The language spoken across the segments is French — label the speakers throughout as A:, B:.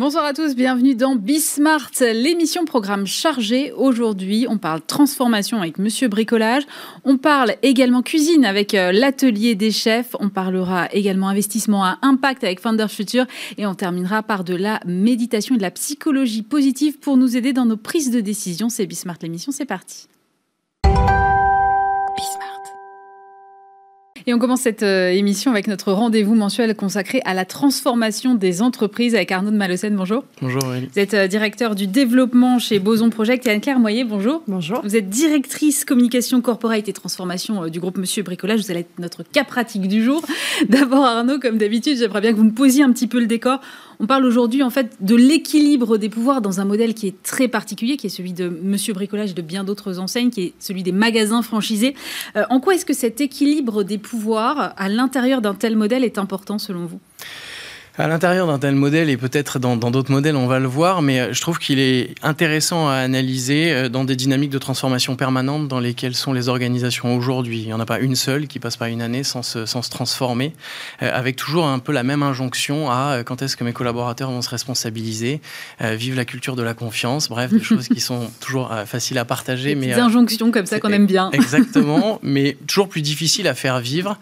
A: Bonsoir à tous, bienvenue dans Bismart, l'émission programme chargé. Aujourd'hui, on parle transformation avec Monsieur Bricolage. On parle également cuisine avec euh, l'atelier des chefs. On parlera également investissement à impact avec Founder Future. Et on terminera par de la méditation et de la psychologie positive pour nous aider dans nos prises de décision. C'est Bismart l'émission, c'est parti. Et on commence cette euh, émission avec notre rendez-vous mensuel consacré à la transformation des entreprises avec Arnaud de Malocène. Bonjour.
B: Bonjour
A: Vous êtes euh, directeur du développement chez Boson Project et Anne-Claire Moyer. Bonjour.
C: Bonjour.
A: Vous êtes directrice communication corporate et transformation euh, du groupe Monsieur Bricolage. Vous allez être notre cas pratique du jour. D'abord Arnaud, comme d'habitude, j'aimerais bien que vous me posiez un petit peu le décor. On parle aujourd'hui en fait de l'équilibre des pouvoirs dans un modèle qui est très particulier, qui est celui de Monsieur Bricolage et de bien d'autres enseignes, qui est celui des magasins franchisés. Euh, en quoi est-ce que cet équilibre des pouvoirs à l'intérieur d'un tel modèle est important selon vous?
B: À l'intérieur d'un tel modèle et peut-être dans d'autres modèles, on va le voir, mais euh, je trouve qu'il est intéressant à analyser euh, dans des dynamiques de transformation permanente dans lesquelles sont les organisations aujourd'hui. Il n'y en a pas une seule qui passe pas une année sans se, sans se transformer, euh, avec toujours un peu la même injonction à quand est-ce que mes collaborateurs vont se responsabiliser, vivre la culture de la confiance, bref, des choses qui sont toujours faciles à partager.
A: Des mais, injonctions comme ça qu'on aime bien.
B: Exactement, mais toujours plus difficiles à faire vivre.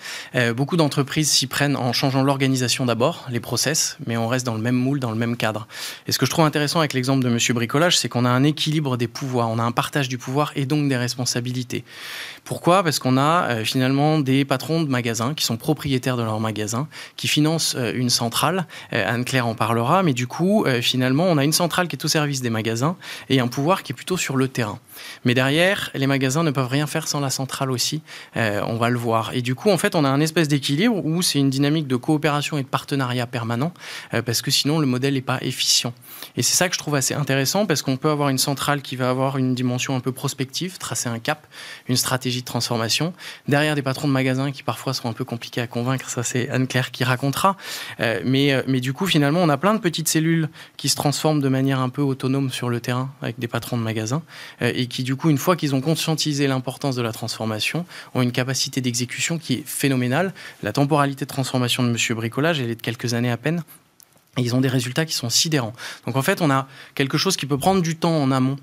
B: beaucoup d'entreprises s'y prennent en changeant l'organisation d'abord, les mais on reste dans le même moule, dans le même cadre. Et ce que je trouve intéressant avec l'exemple de Monsieur Bricolage, c'est qu'on a un équilibre des pouvoirs, on a un partage du pouvoir et donc des responsabilités. Pourquoi? Parce qu'on a euh, finalement des patrons de magasins qui sont propriétaires de leurs magasins, qui financent euh, une centrale. Euh, Anne-Claire en parlera, mais du coup, finalement, on a une centrale qui est au service des magasins et un pouvoir qui est plutôt sur le terrain. Mais derrière, les magasins ne peuvent rien faire sans la centrale aussi. on va le voir. Et du coup, en fait, on a un espèce d'équilibre où c'est une dynamique de coopération et de partenariat permanent, parce que sinon, le modèle n'est pas efficient. Et c'est ça que je trouve assez intéressant, parce qu'on peut avoir une centrale qui va avoir une dimension un peu prospective, tracer un cap, une stratégie de transformation, derrière des patrons de magasins qui parfois sont un peu compliqués à convaincre, ça c'est Anne-Claire qui racontera, euh, mais, euh, mais du coup finalement on a plein de petites cellules qui se transforment de manière un peu autonome sur le terrain avec des patrons de magasins, euh, et qui du coup une fois qu'ils ont conscientisé l'importance de la transformation, ont une capacité d'exécution qui est phénoménale. La temporalité de transformation de Monsieur Bricolage, elle est de quelques années à peine, et ils ont des résultats qui sont sidérants. Donc en fait, on a quelque chose qui peut prendre du temps en amont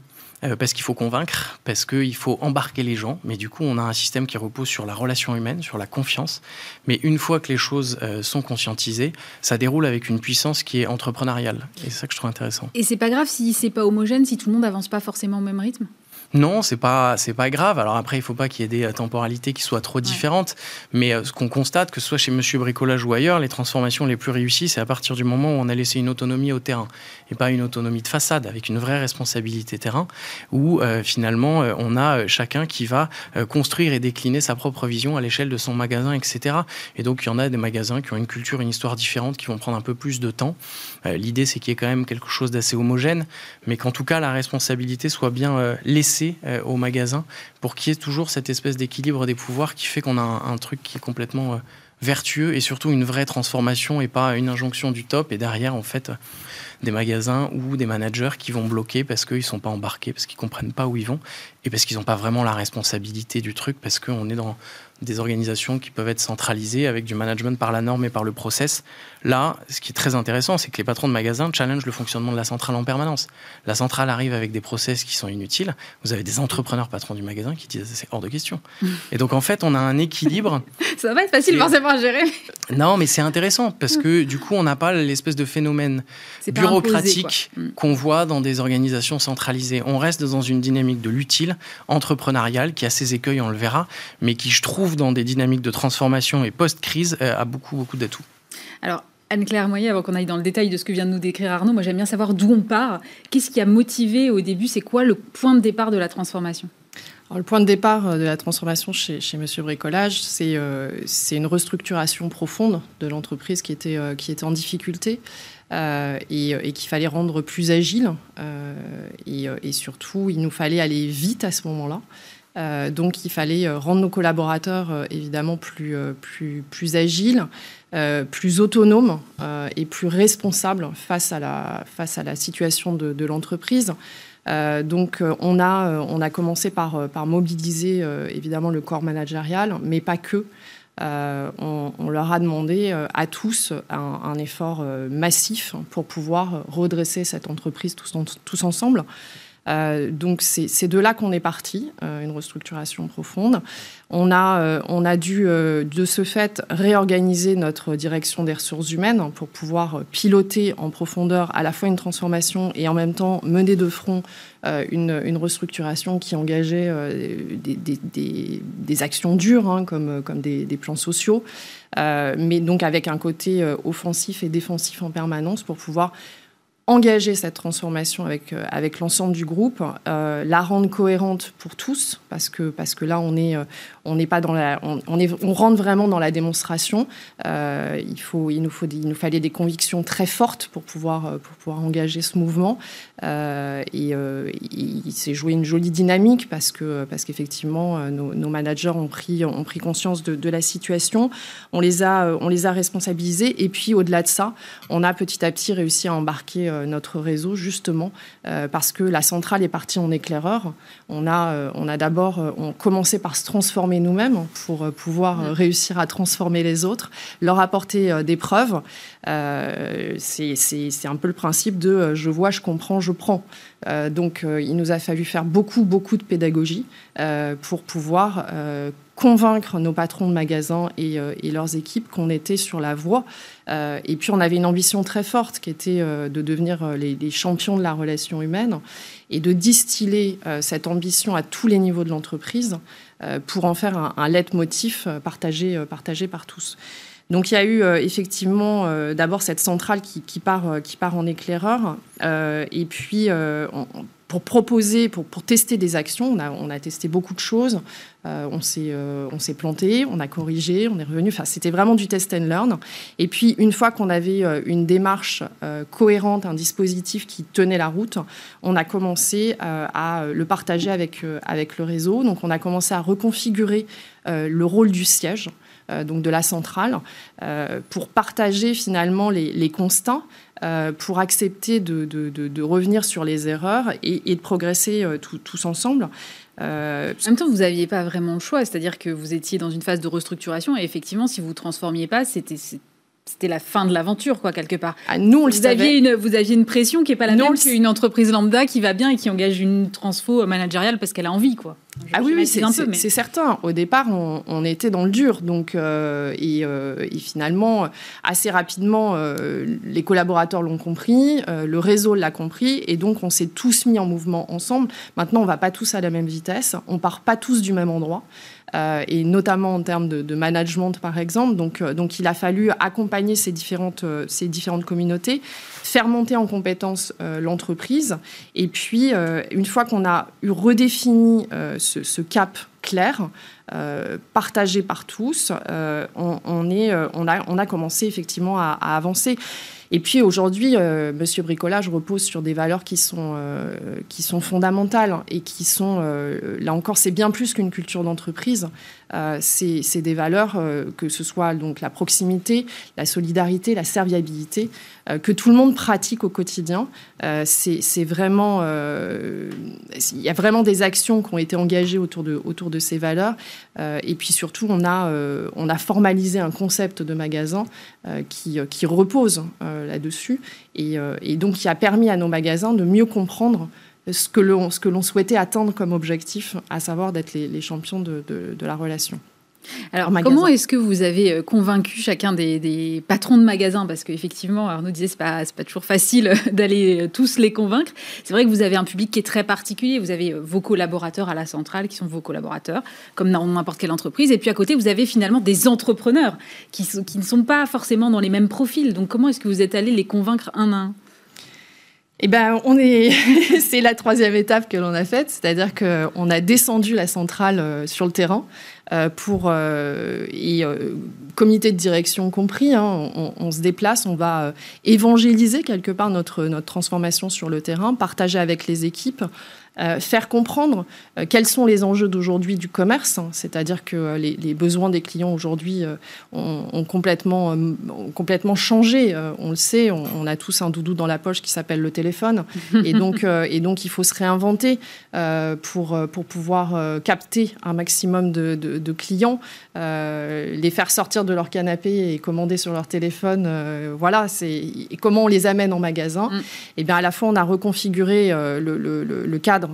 B: euh, parce qu'il faut convaincre, parce qu'il faut embarquer les gens. Mais du coup, on a un système qui repose sur la relation humaine, sur la confiance. Mais une fois que les choses euh, sont conscientisées, ça déroule avec une puissance qui est entrepreneuriale. Et c'est ça que je trouve intéressant.
A: Et c'est pas grave si c'est pas homogène, si tout le monde n'avance pas forcément au même rythme?
B: Non, c'est pas c'est pas grave. Alors après, il faut pas qu'il y ait des euh, temporalités qui soient trop différentes, mais euh, ce qu'on constate, que ce soit chez Monsieur Bricolage ou ailleurs, les transformations les plus réussies, c'est à partir du moment où on a laissé une autonomie au terrain et pas une autonomie de façade avec une vraie responsabilité terrain, où euh, finalement on a chacun qui va construire et décliner sa propre vision à l'échelle de son magasin, etc. Et donc il y en a des magasins qui ont une culture, une histoire différente, qui vont prendre un peu plus de temps. L'idée, c'est qu'il y ait quand même quelque chose d'assez homogène, mais qu'en tout cas la responsabilité soit bien laissée euh, au magasin pour qu'il y ait toujours cette espèce d'équilibre des pouvoirs qui fait qu'on a un, truc qui est complètement euh, vertueux et surtout une vraie transformation et pas une injonction du top. Et derrière en fait des magasins ou des managers qui vont bloquer parce qu'ils ne sont pas embarqués, parce qu'ils comprennent pas où ils vont et parce qu'ils n'ont pas vraiment la responsabilité du truc parce qu'on est dans des organisations qui peuvent être centralisées avec du management par la norme et par le process. Là, ce qui est très intéressant, c'est que les patrons de magasins challengent le fonctionnement de la centrale en permanence. La centrale arrive avec des process qui sont inutiles. Vous avez des entrepreneurs patrons du magasin qui disent c'est hors de question. Et donc en fait, on a un équilibre.
A: Ça va être facile forcément à gérer.
B: Non, mais c'est intéressant parce que du coup, on n'a pas l'espèce de phénomène bureaucratique mm. qu'on voit dans des organisations centralisées. On reste dans une dynamique de l'utile, entrepreneuriale, qui a ses écueils, on le verra, mais qui, je trouve, dans des dynamiques de transformation et post-crise euh, a beaucoup, beaucoup d'atouts.
A: Alors, Anne-Claire Moyer, avant qu'on aille dans le détail de ce que vient de nous décrire Arnaud, moi j'aime bien savoir d'où on part. Qu'est-ce qui a motivé au début C'est quoi le point de départ de la transformation?
C: Le point de départ euh, de la transformation chez, chez Monsieur Bricolage, euh, c'est une restructuration profonde de l'entreprise qui, était qui était en difficulté et, et qu'il fallait rendre plus agile. Et, et, surtout, il nous fallait aller vite à ce moment-là. Euh, donc il fallait euh, rendre nos collaborateurs euh, évidemment plus, plus, plus agiles, plus autonomes et plus responsables face à la, face à la situation de, l'entreprise. donc on a, on a commencé par, par mobiliser évidemment le corps managérial, mais pas que. on, leur a demandé à tous un, effort massif pour pouvoir redresser cette entreprise tous, tous ensemble. Euh, donc c'est de là qu'on est parti, euh, une restructuration profonde. On a, euh, on a dû de ce fait réorganiser notre direction des ressources humaines pour pouvoir piloter en profondeur à la fois une transformation et en même temps mener de front une, restructuration qui engageait des, actions dures hein, comme, comme des, plans sociaux, mais donc avec un côté offensif et défensif en permanence pour pouvoir engager cette transformation avec, euh, avec l'ensemble du groupe, euh, la rendre cohérente pour tous, parce que, parce que là, on est, euh, on n'est pas dans la, on, est, on rentre vraiment dans la démonstration. il, faut, il, nous faut il nous fallait des convictions très fortes pour pouvoir, pour pouvoir engager ce mouvement. et il s'est joué une jolie dynamique parce que, parce qu'effectivement, nos, managers ont pris, ont pris conscience de, de, la situation. On les a, on les a responsabilisés. Et puis, au-delà de ça, on a petit à petit réussi à embarquer notre réseau justement euh, parce que la centrale est partie en éclaireur. On a, euh, on a d'abord on commencé par se transformer nous-mêmes pour pouvoir mm. réussir à transformer les autres, leur apporter des preuves. c'est un peu le principe de je vois, je comprends, je prends. Donc il nous a fallu faire beaucoup, beaucoup de pédagogie pour pouvoir convaincre nos patrons de magasins et, euh, leurs équipes qu'on était sur la voie. Euh, et puis on avait une ambition très forte qui était euh, de devenir les, champions de la relation humaine et de distiller cette ambition à tous les niveaux de l'entreprise pour en faire un, un leitmotiv partagé, partagé par tous. Donc il y a eu effectivement d'abord cette centrale qui, part, qui part en éclaireur, et puis pour proposer, pour, tester des actions. On a, on a testé beaucoup de choses. Euh, euh, on s'est planté, on a corrigé, on est revenu. Enfin, c'était vraiment du test and learn. Et puis, une fois qu'on avait euh, une démarche cohérente, un dispositif qui tenait la route, on a commencé à le partager avec, avec le réseau. Donc, on a commencé à reconfigurer le rôle du siège. Donc de la centrale, pour partager finalement les, constats, euh, pour accepter de, revenir sur les erreurs et, de progresser euh, tous ensemble.
A: Euh, en même temps, vous n'aviez pas vraiment le choix, c'est-à-dire que vous étiez dans une phase de restructuration et effectivement, si vous ne transformiez pas, c'était c'était la fin de l'aventure, quoi, quelque part.
C: Ah, nous, on
A: vous, aviez une, vous aviez une pression qui n'est pas la même qu'une entreprise lambda qui va bien et qui engage une transfo managériale parce qu'elle a envie, quoi.
C: ah oui, oui c'est certain. Au départ, on, était dans le dur. Donc, euh, euh, et, finalement, assez rapidement, euh, les collaborateurs l'ont compris, le réseau l'a compris, et donc on s'est tous mis en mouvement ensemble. Maintenant, on va pas tous à la même vitesse, on part pas tous du même endroit. Euh, et notamment en termes de, management, par exemple. Donc, euh, donc, il a fallu accompagner ces différentes, euh, ces différentes communautés, faire monter en compétence l'entreprise. Et puis, une fois qu'on a eu redéfini ce, cap clair, partagé par tous, on, est, on, a, on a commencé effectivement à avancer. Et puis aujourd'hui, euh, Monsieur Bricolage repose sur des valeurs qui sont, euh, qui sont fondamentales et qui sont, euh, là encore, c'est bien plus qu'une culture d'entreprise. C'est des valeurs, que ce soit donc la proximité, la solidarité, la serviabilité, que tout le monde pratique au quotidien. c'est vraiment, il y a vraiment des actions qui ont été engagées autour de, autour de ces valeurs. et puis surtout, on a, on a formalisé un concept de magasin qui, qui repose euh, là-dessus. Euh, et, donc, qui a permis à nos magasins de mieux comprendre ce que l'on souhaitait atteindre comme objectif, à savoir d'être les, champions de la relation.
A: Alors, comment est-ce que vous avez euh, convaincu chacun des, patrons de magasins Parce qu'effectivement, Arnaud disait, c'est pas, pas toujours facile d'aller euh, tous les convaincre. C'est vrai que vous avez un public qui est très particulier. Vous avez euh, vos collaborateurs à la centrale qui sont vos collaborateurs, comme dans n'importe quelle entreprise. Et puis à côté, vous avez finalement des entrepreneurs qui, qui ne sont pas forcément dans les mêmes profils. Donc, comment est-ce que vous êtes allé les convaincre un à un?
C: Eh ben, on est, c'est la troisième étape que l'on a faite, c'est-à-dire qu'on a descendu la centrale sur le terrain euh, pour euh, et euh, comité de direction compris. Hein, on, se déplace, on va évangéliser quelque part notre notre transformation sur le terrain, partager avec les équipes. Faire comprendre quels sont les enjeux d'aujourd'hui du commerce, hein. c'est-à-dire que les, besoins des clients aujourd'hui ont, complètement, complètement changé. on le sait, on, a tous un doudou dans la poche qui s'appelle le téléphone, et donc, et donc il faut se réinventer pour, pour pouvoir capter un maximum de, de clients, les faire sortir de leur canapé et commander sur leur téléphone. voilà, c'est comment on les amène en magasin. Mm. Et eh bien à la fois on a reconfiguré le, le, le, cadre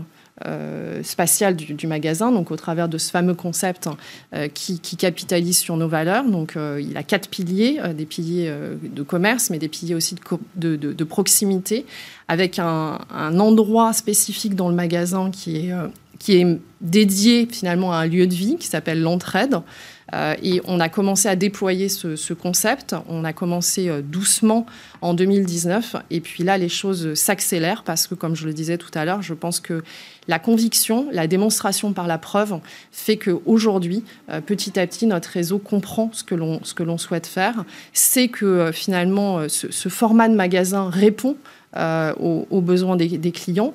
C: euh, spatial du, magasin, donc au travers de ce fameux concept euh, qui, capitalise sur nos valeurs. Donc euh, il a quatre piliers, des piliers de commerce, mais des piliers aussi de, de, proximité, avec un, un, endroit spécifique dans le magasin qui est, qui est dédié finalement à un lieu de vie qui s'appelle l'entraide. Euh, et on a commencé à déployer ce, concept. On a commencé euh, doucement en 2019. Et puis là, les choses s'accélèrent parce que, comme je le disais tout à l'heure, je pense que la conviction, la démonstration par la preuve fait qu'aujourd'hui, euh, petit à petit, notre réseau comprend ce que l'on souhaite faire. C'est que finalement, ce, format de magasin répond aux, besoins des, clients.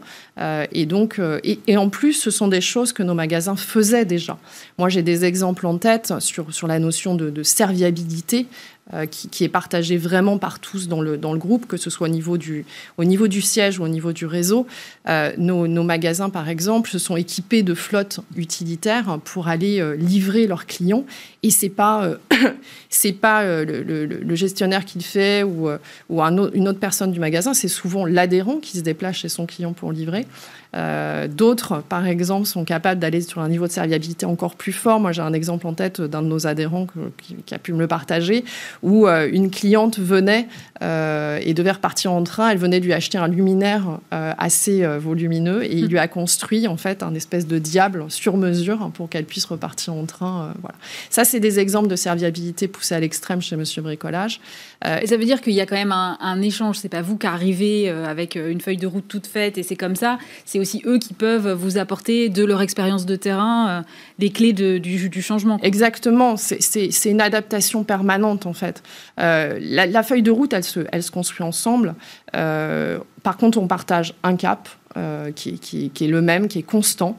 C: et donc, et, en plus, ce sont des choses que nos magasins faisaient déjà. Moi, j'ai des exemples en tête sur, sur la notion de, de serviabilité. Euh, qui, est partagé vraiment par tous dans le, dans le groupe, que ce soit au niveau du, au niveau du siège ou au niveau du réseau. Euh, nos, magasins, par exemple, se sont équipés de flottes utilitaires pour aller euh, livrer leurs clients. Et c'est pas, c'est pas le, gestionnaire qui le fait ou, ou un, une autre personne du magasin, c'est souvent l'adhérent qui se déplace chez son client pour livrer. D'autres, par exemple, sont capables d'aller sur un niveau de serviabilité encore plus fort. Moi, j'ai un exemple en tête d'un de nos adhérents qui, qui, a pu me le partager, où euh, une cliente venait euh, et devait repartir en train. Elle venait lui acheter un luminaire euh, assez volumineux et il lui a construit en fait un espèce de diable sur mesure pour qu'elle puisse repartir en train. voilà. Ça, c'est des exemples de serviabilité poussés à l'extrême chez Monsieur Bricolage.
A: Et ça veut dire qu'il y a quand même un, un échange. C'est pas vous qui arrivez avec une feuille de route toute faite et c'est comme ça. C'est aussi eux qui peuvent vous apporter de leur expérience de terrain des clés du, changement.
C: Exactement. C'est une adaptation permanente en fait. Euh, la, feuille de route, elle se, construit ensemble. Euh, par contre, on partage un cap euh, qui, est le même, qui est constant.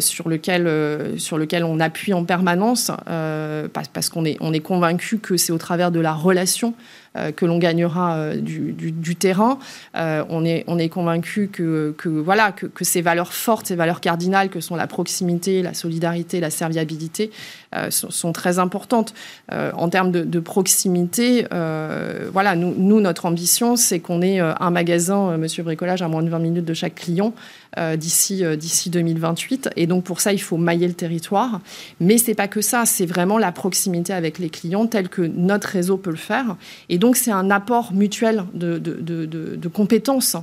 C: Sur, lequel, sur lequel on appuie en permanence, parce, parce qu'on est, on est convaincu que c'est au travers de la relation euh, que l'on gagnera euh, du, terrain. Euh, on est, on convaincu que, voilà, que, ces valeurs fortes, ces valeurs cardinales que sont la proximité, la solidarité, la serviabilité, sont, très importantes. en termes de, proximité, voilà, nous, notre ambition, c'est qu'on ait un magasin, Monsieur Bricolage, à moins de 20 minutes de chaque client d'ici d'ici 2028. Et donc pour ça, il faut mailler le territoire. Mais c'est pas que ça, c'est vraiment la proximité avec les clients tel que notre réseau peut le faire. Donc c'est un apport mutuel de, compétences.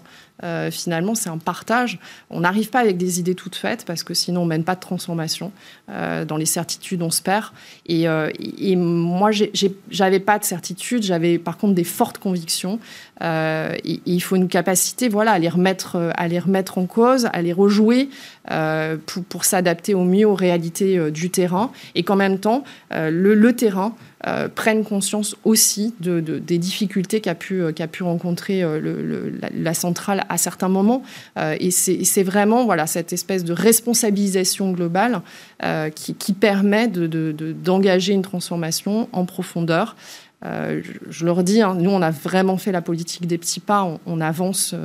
C: Euh, finalement, c'est un partage. On n'arrive pas avec des idées toutes faites parce que sinon on mène pas de transformation. Euh, dans les certitudes, on se perd. Et, euh, et moi, j'avais pas de certitude. J'avais par contre des fortes convictions. Et, il faut une capacité, voilà, à les remettre, à les remettre en cause, à les rejouer pour, s'adapter au mieux aux réalités du terrain. Et qu'en même temps, le terrain euh, prennent conscience aussi de, des difficultés qu'a pu, qu'a pu rencontrer euh, la, centrale à certains moments. Euh, et c'est vraiment voilà, cette espèce de responsabilisation globale qui, permet d'engager de, une transformation en profondeur. Je, le redis, hein, nous, on a vraiment fait la politique des petits pas, on, on avance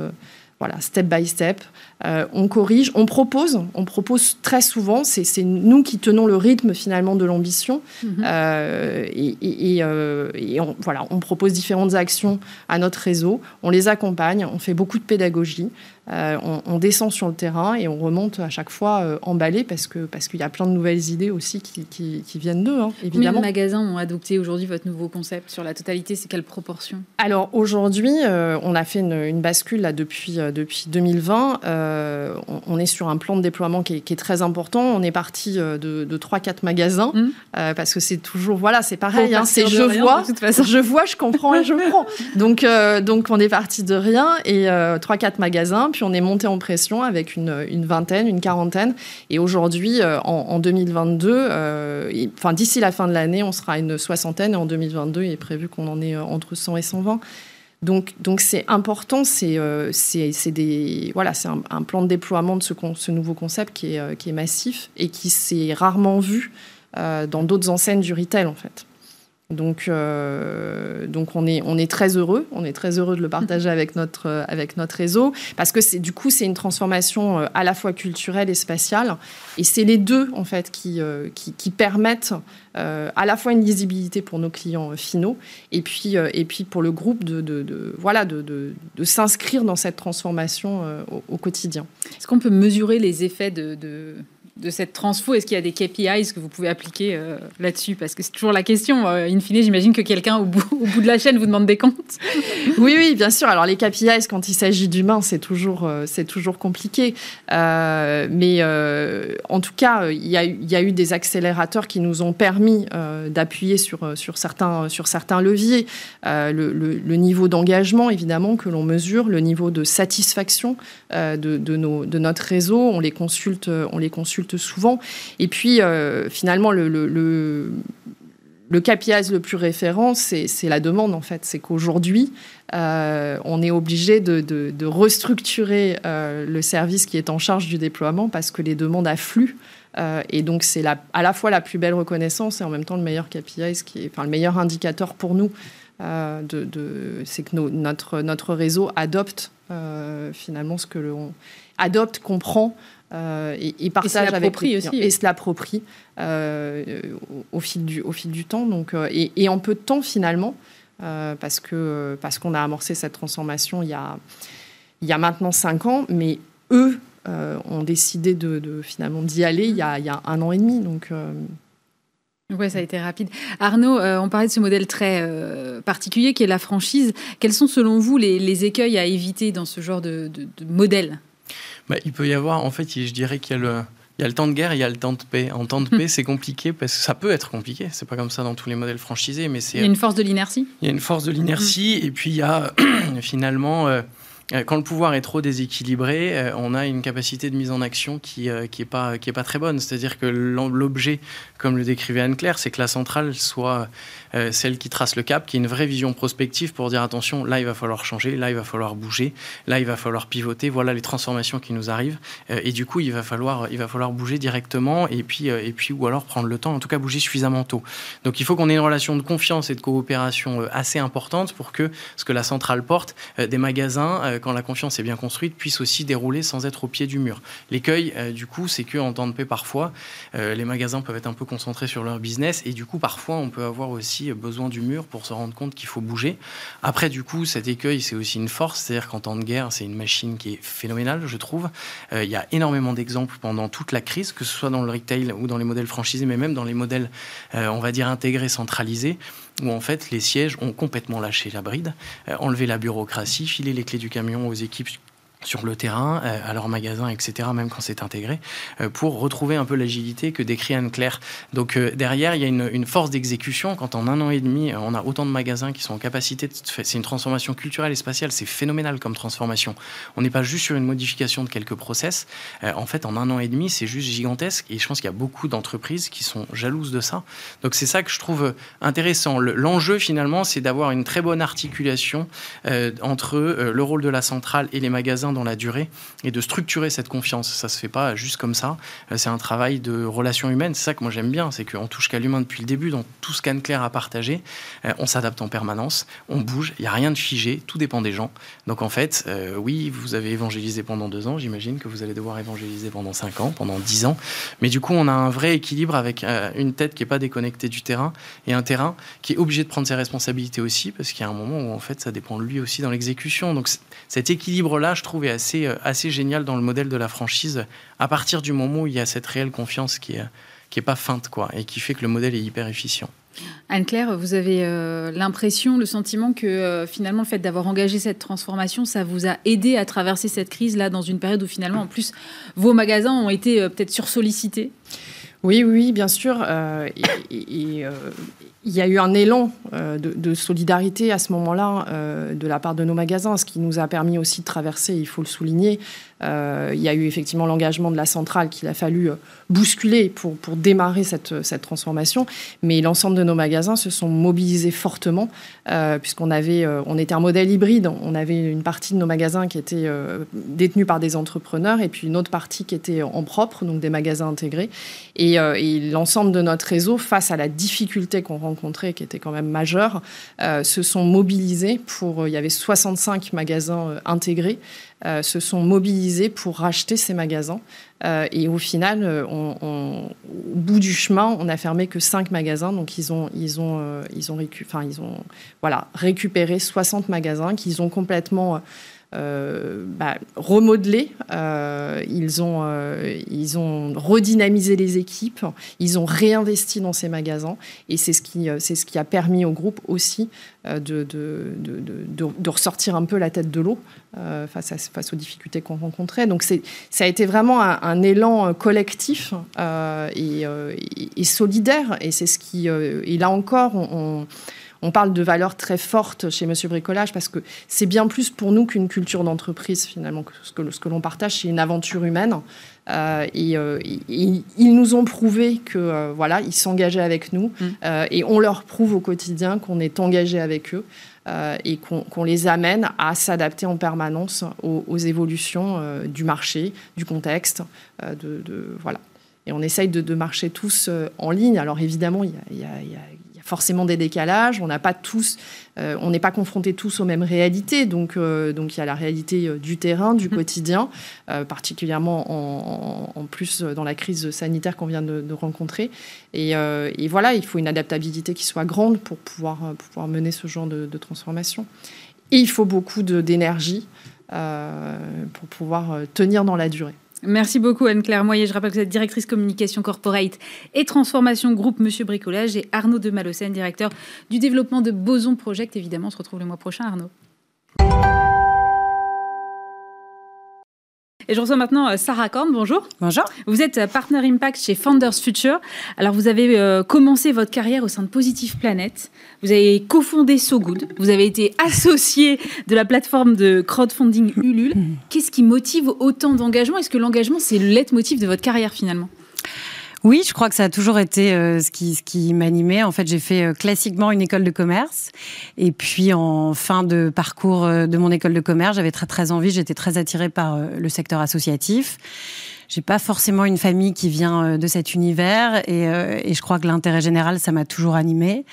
C: voilà, step by step. Euh, on corrige, on propose, on propose très souvent. C'est nous qui tenons le rythme finalement de l'ambition. Mhm. Euh, et, euh, on, voilà, on propose différentes actions à notre réseau. On les accompagne, on fait beaucoup de pédagogie. On, descend sur le terrain et on remonte à chaque fois emballé parce que parce qu'il y a plein de nouvelles idées aussi qui, viennent d'eux, hein, évidemment.
A: Combien de magasins ont adopté aujourd'hui votre nouveau concept sur la totalité C'est quelle proportion?
C: Alors aujourd'hui, on a fait une, bascule là depuis depuis 2020. On, est sur un plan de déploiement qui est, très important. On est parti de, de 3-4 magasins mmh. parce que c'est toujours voilà, c'est pareil. Hein, c'est je vois, je vois, je comprends et je prends. Donc donc on est parti de rien et 3-4 magasins puis on est monté en pression avec une, vingtaine, une quarantaine. Et aujourd'hui, euh, en, 2022, euh, enfin d'ici la fin de l'année, on sera une soixantaine. Et en 2022, il est prévu qu'on en ait euh, entre 100 et 120. Donc, donc c'est important, c'est euh, des voilà, c'est un, plan de déploiement de ce, nouveau concept qui est, euh, qui est massif et qui s'est rarement vu euh, dans d'autres enseignes du retail en fait. Donc, euh, donc on, est, on est très heureux, on est très heureux de le partager avec notre, euh, avec notre réseau, parce que c'est, du coup, c'est une transformation euh, à la fois culturelle et spatiale, et c'est les deux, en fait, qui, qui, permettent à la fois une lisibilité pour nos clients finaux, et puis, et puis pour le groupe de, de, voilà, de, de, s'inscrire dans cette transformation au, au, quotidien.
A: Est-ce qu'on peut mesurer les effets de de cette transfo Est-ce qu'il y a des KPIs que vous pouvez appliquer euh, là-dessus? Parce que c'est toujours la question. Euh, in fine, j'imagine que quelqu'un au bout, de la chaîne vous demande des comptes.
C: oui, oui, bien sûr. Alors les KPIs, quand il s'agit d'humains, c'est toujours, euh, toujours compliqué. mais en tout cas, il y, a, eu des accélérateurs qui nous ont permis d'appuyer sur, sur, certains, sur certains leviers. Le, niveau d'engagement, évidemment, que l'on mesure, le niveau de satisfaction de, de notre réseau, on les consulte, on les consulte souvent. Et puis, euh, finalement, le, le, le, le plus référent, c'est la demande, en fait. C'est qu'aujourd'hui, euh, on est obligé de, de, restructurer euh, le service qui est en charge du déploiement parce que les demandes affluent. et donc, c'est à la fois la plus belle reconnaissance et en même temps le meilleur KPI, qui est enfin, le meilleur indicateur pour nous. de, c'est que notre, notre réseau adopte finalement ce que l'on adopte, comprend
A: euh, et, partage avec les aussi,
C: et se l'approprie euh, au, fil du, au fil du temps. Donc, euh, et, en peu de temps finalement, parce que parce qu'on a amorcé cette transformation il y a, il y a maintenant cinq ans, mais eux ont décidé de, finalement d'y aller il y, a, il y, a, un an et demi. Donc
A: oui, ça a été rapide. Arnaud, on parlait de ce modèle très particulier qui est la franchise. Quels sont selon vous les, les écueils à éviter dans ce genre de, de, de modèle?
B: Bah, il peut y avoir, en fait, je dirais qu'il y a le, il y a le temps de guerre et il y a le temps de paix. En temps de paix, c'est compliqué parce que ça peut être compliqué. C'est pas comme ça dans tous les modèles franchisés, mais c'est.
A: Il y a une force de l'inertie.
B: Il y a une force de l'inertie et puis il y a finalement. Euh, quand le pouvoir est trop déséquilibré, euh, on a une capacité de mise en action qui n'est euh, est pas, qui est pas très bonne. C'est-à-dire que l'objet, comme le décrivait Anne-Claire, c'est que la centrale soit celle qui trace le cap, qui ait une vraie vision prospective pour dire attention, là il va falloir changer, là il va falloir bouger, là il va falloir pivoter, voilà les transformations qui nous arrivent. et du coup, il va falloir, il va falloir bouger directement et puis, et puis, ou alors prendre le temps, en tout cas bouger suffisamment tôt. Donc il faut qu'on ait une relation de confiance et de coopération assez importante pour que ce que la centrale porte, des magasins, quand la confiance est bien construite, puisse aussi dérouler sans être au pied du mur. L'écueil, euh, du coup, c'est qu'en temps de paix, parfois, euh, les magasins peuvent être un peu concentrés sur leur business et du coup, parfois, on peut avoir aussi besoin du mur pour se rendre compte qu'il faut bouger. Après, du coup, cet écueil, c'est aussi une force, c'est-à-dire qu'en temps de guerre, c'est une machine qui est phénoménale, je trouve. Euh, il y a énormément d'exemples pendant toute la crise, que ce soit dans le retail ou dans les modèles franchisés, mais même dans les modèles, on va dire, intégrés, centralisés où en fait les sièges ont complètement lâché la bride, euh, enlevé la bureaucratie, filé les clés du camion aux équipes sur le terrain, euh, à leur magasin, etc., même quand c'est intégré, euh, pour retrouver un peu l'agilité que décrit Anne-Claire. Donc euh, derrière, il y a une, force d'exécution. Quand en un an et demi, on a autant de magasins qui sont en capacité de... C'est une transformation culturelle et spatiale, c'est phénoménal comme transformation. On n'est pas juste sur une modification de quelques process. en fait, en un an et demi, c'est juste gigantesque. Et je pense qu'il y a beaucoup d'entreprises qui sont jalouses de ça. Donc c'est ça que je trouve intéressant. L'enjeu, finalement, c'est d'avoir une très bonne articulation entre le rôle de la centrale et les magasins dans la durée et de structurer cette confiance. Ça se fait pas juste comme ça. Euh, c'est un travail de relation humaine. C'est ça que moi j'aime bien, c'est qu'on touche qu'à l'humain depuis le début. Dans tout ce qu'Anne-Claire a partagé, euh, on s'adapte en permanence, on bouge, il n'y a rien de figé, tout dépend des gens. Donc en fait, euh, oui, vous avez évangélisé pendant deux ans, j'imagine que vous allez devoir évangéliser pendant cinq ans, pendant dix ans. Mais du coup, on a un vrai équilibre avec une tête qui n'est pas déconnectée du terrain et un terrain qui est obligé de prendre ses responsabilités aussi, parce qu'il y a un moment où en fait ça dépend de lui aussi dans l'exécution. Donc cet équilibre-là, je trouve, est assez, euh, assez génial dans le modèle de la franchise, à partir du moment où il y a cette réelle confiance qui est, qui est pas feinte, quoi, et qui fait que le modèle est hyper efficient.
A: Anne-Claire, vous avez euh, l'impression, le sentiment que euh, finalement le fait d'avoir engagé cette transformation, ça vous a aidé à traverser cette crise-là dans une période où finalement en plus vos magasins ont été peut-être sursollicités?
C: Oui, oui, bien sûr. Euh, et, euh, il y a eu un élan euh, de, solidarité à ce moment-là de la part de nos magasins, ce qui nous a permis aussi de traverser, il faut le souligner, il y a eu effectivement l'engagement de la centrale qu'il a fallu bousculer pour, démarrer cette, cette transformation. Mais l'ensemble de nos magasins se sont mobilisés fortement, puisqu'on avait, on était un modèle hybride. On avait une partie de nos magasins qui était détenus par des entrepreneurs et puis une autre partie qui était en propre, donc des magasins intégrés. Et, et l'ensemble de notre réseau, face à la difficulté qu'on rencontrait, qui était quand même majeure, se sont mobilisés pour. Il y avait 65 magasins euh, intégrés, euh, se sont mobilisés pour racheter ces magasins. Euh, et au final, au bout du chemin, on n'a fermé que 5 magasins. Donc, ils ont, ils ont, ils ont, ils ont voilà, récupéré 60 magasins qu'ils ont complètement euh, bah, remodelé, euh, ils, ont, euh, ils ont redynamisé les équipes, ils ont réinvesti dans ces magasins. Et c'est ce, qui, ce qui a permis au groupe aussi de, de, de, de ressortir un peu la tête de l'eau face, face aux difficultés qu'on rencontrait. Donc ça a été vraiment un, élan collectif et, solidaire. Et c'est ce qui... et là encore, on parle de valeurs très fortes chez Monsieur Bricolage parce que c'est bien plus pour nous qu'une culture d'entreprise finalement. Ce que, ce que l'on partage, c'est une aventure humaine. Euh, euh, et, ils nous ont prouvé que euh, voilà, ils s'engageaient avec nous mm. et on leur prouve au quotidien qu'on est engagé avec eux. et qu'on les amène à s'adapter en permanence aux, évolutions du marché, du contexte, de, voilà. Et on essaye de, marcher tous en ligne. Alors évidemment, il y a, forcément des décalages. On n'a pas tous, euh, on n'est pas confrontés tous aux mêmes réalités. Donc, euh, donc il y a la réalité euh, du terrain, du mmh. quotidien, particulièrement en, plus dans la crise sanitaire qu'on vient de, rencontrer. Et, voilà, il faut une adaptabilité qui soit grande pour pouvoir, pouvoir mener ce genre de, de transformation. Et il faut beaucoup d'énergie pour pouvoir tenir dans la durée.
A: Merci beaucoup Anne-Claire Moyer. Je rappelle que vous êtes directrice communication corporate et transformation groupe Monsieur Bricolage et Arnaud de Malocène, directeur du développement de Boson Project. Évidemment, on se retrouve le mois prochain Arnaud. Et je reçois maintenant euh, Sarah Korn. Bonjour.
D: Bonjour.
A: Vous êtes euh, Partner Impact chez Founders Future. Alors, vous avez euh, commencé votre carrière au sein de Positive Planet. Vous avez cofondé So Good. Vous avez été associé de la plateforme de crowdfunding Ulule. Qu'est-ce qui motive autant d'engagement? Est-ce que l'engagement, c'est le leitmotiv de votre carrière finalement?
D: Oui, je crois que ça a toujours été euh, ce qui, ce qui m'animait. En fait, j'ai fait euh, classiquement une école de commerce. Et puis, en fin de parcours euh, de mon école de commerce, j'avais très, très envie, j'étais très attirée par le secteur associatif j'ai pas forcément une famille qui vient euh, de cet univers et, euh, et je crois que l'intérêt général, ça m'a toujours animé,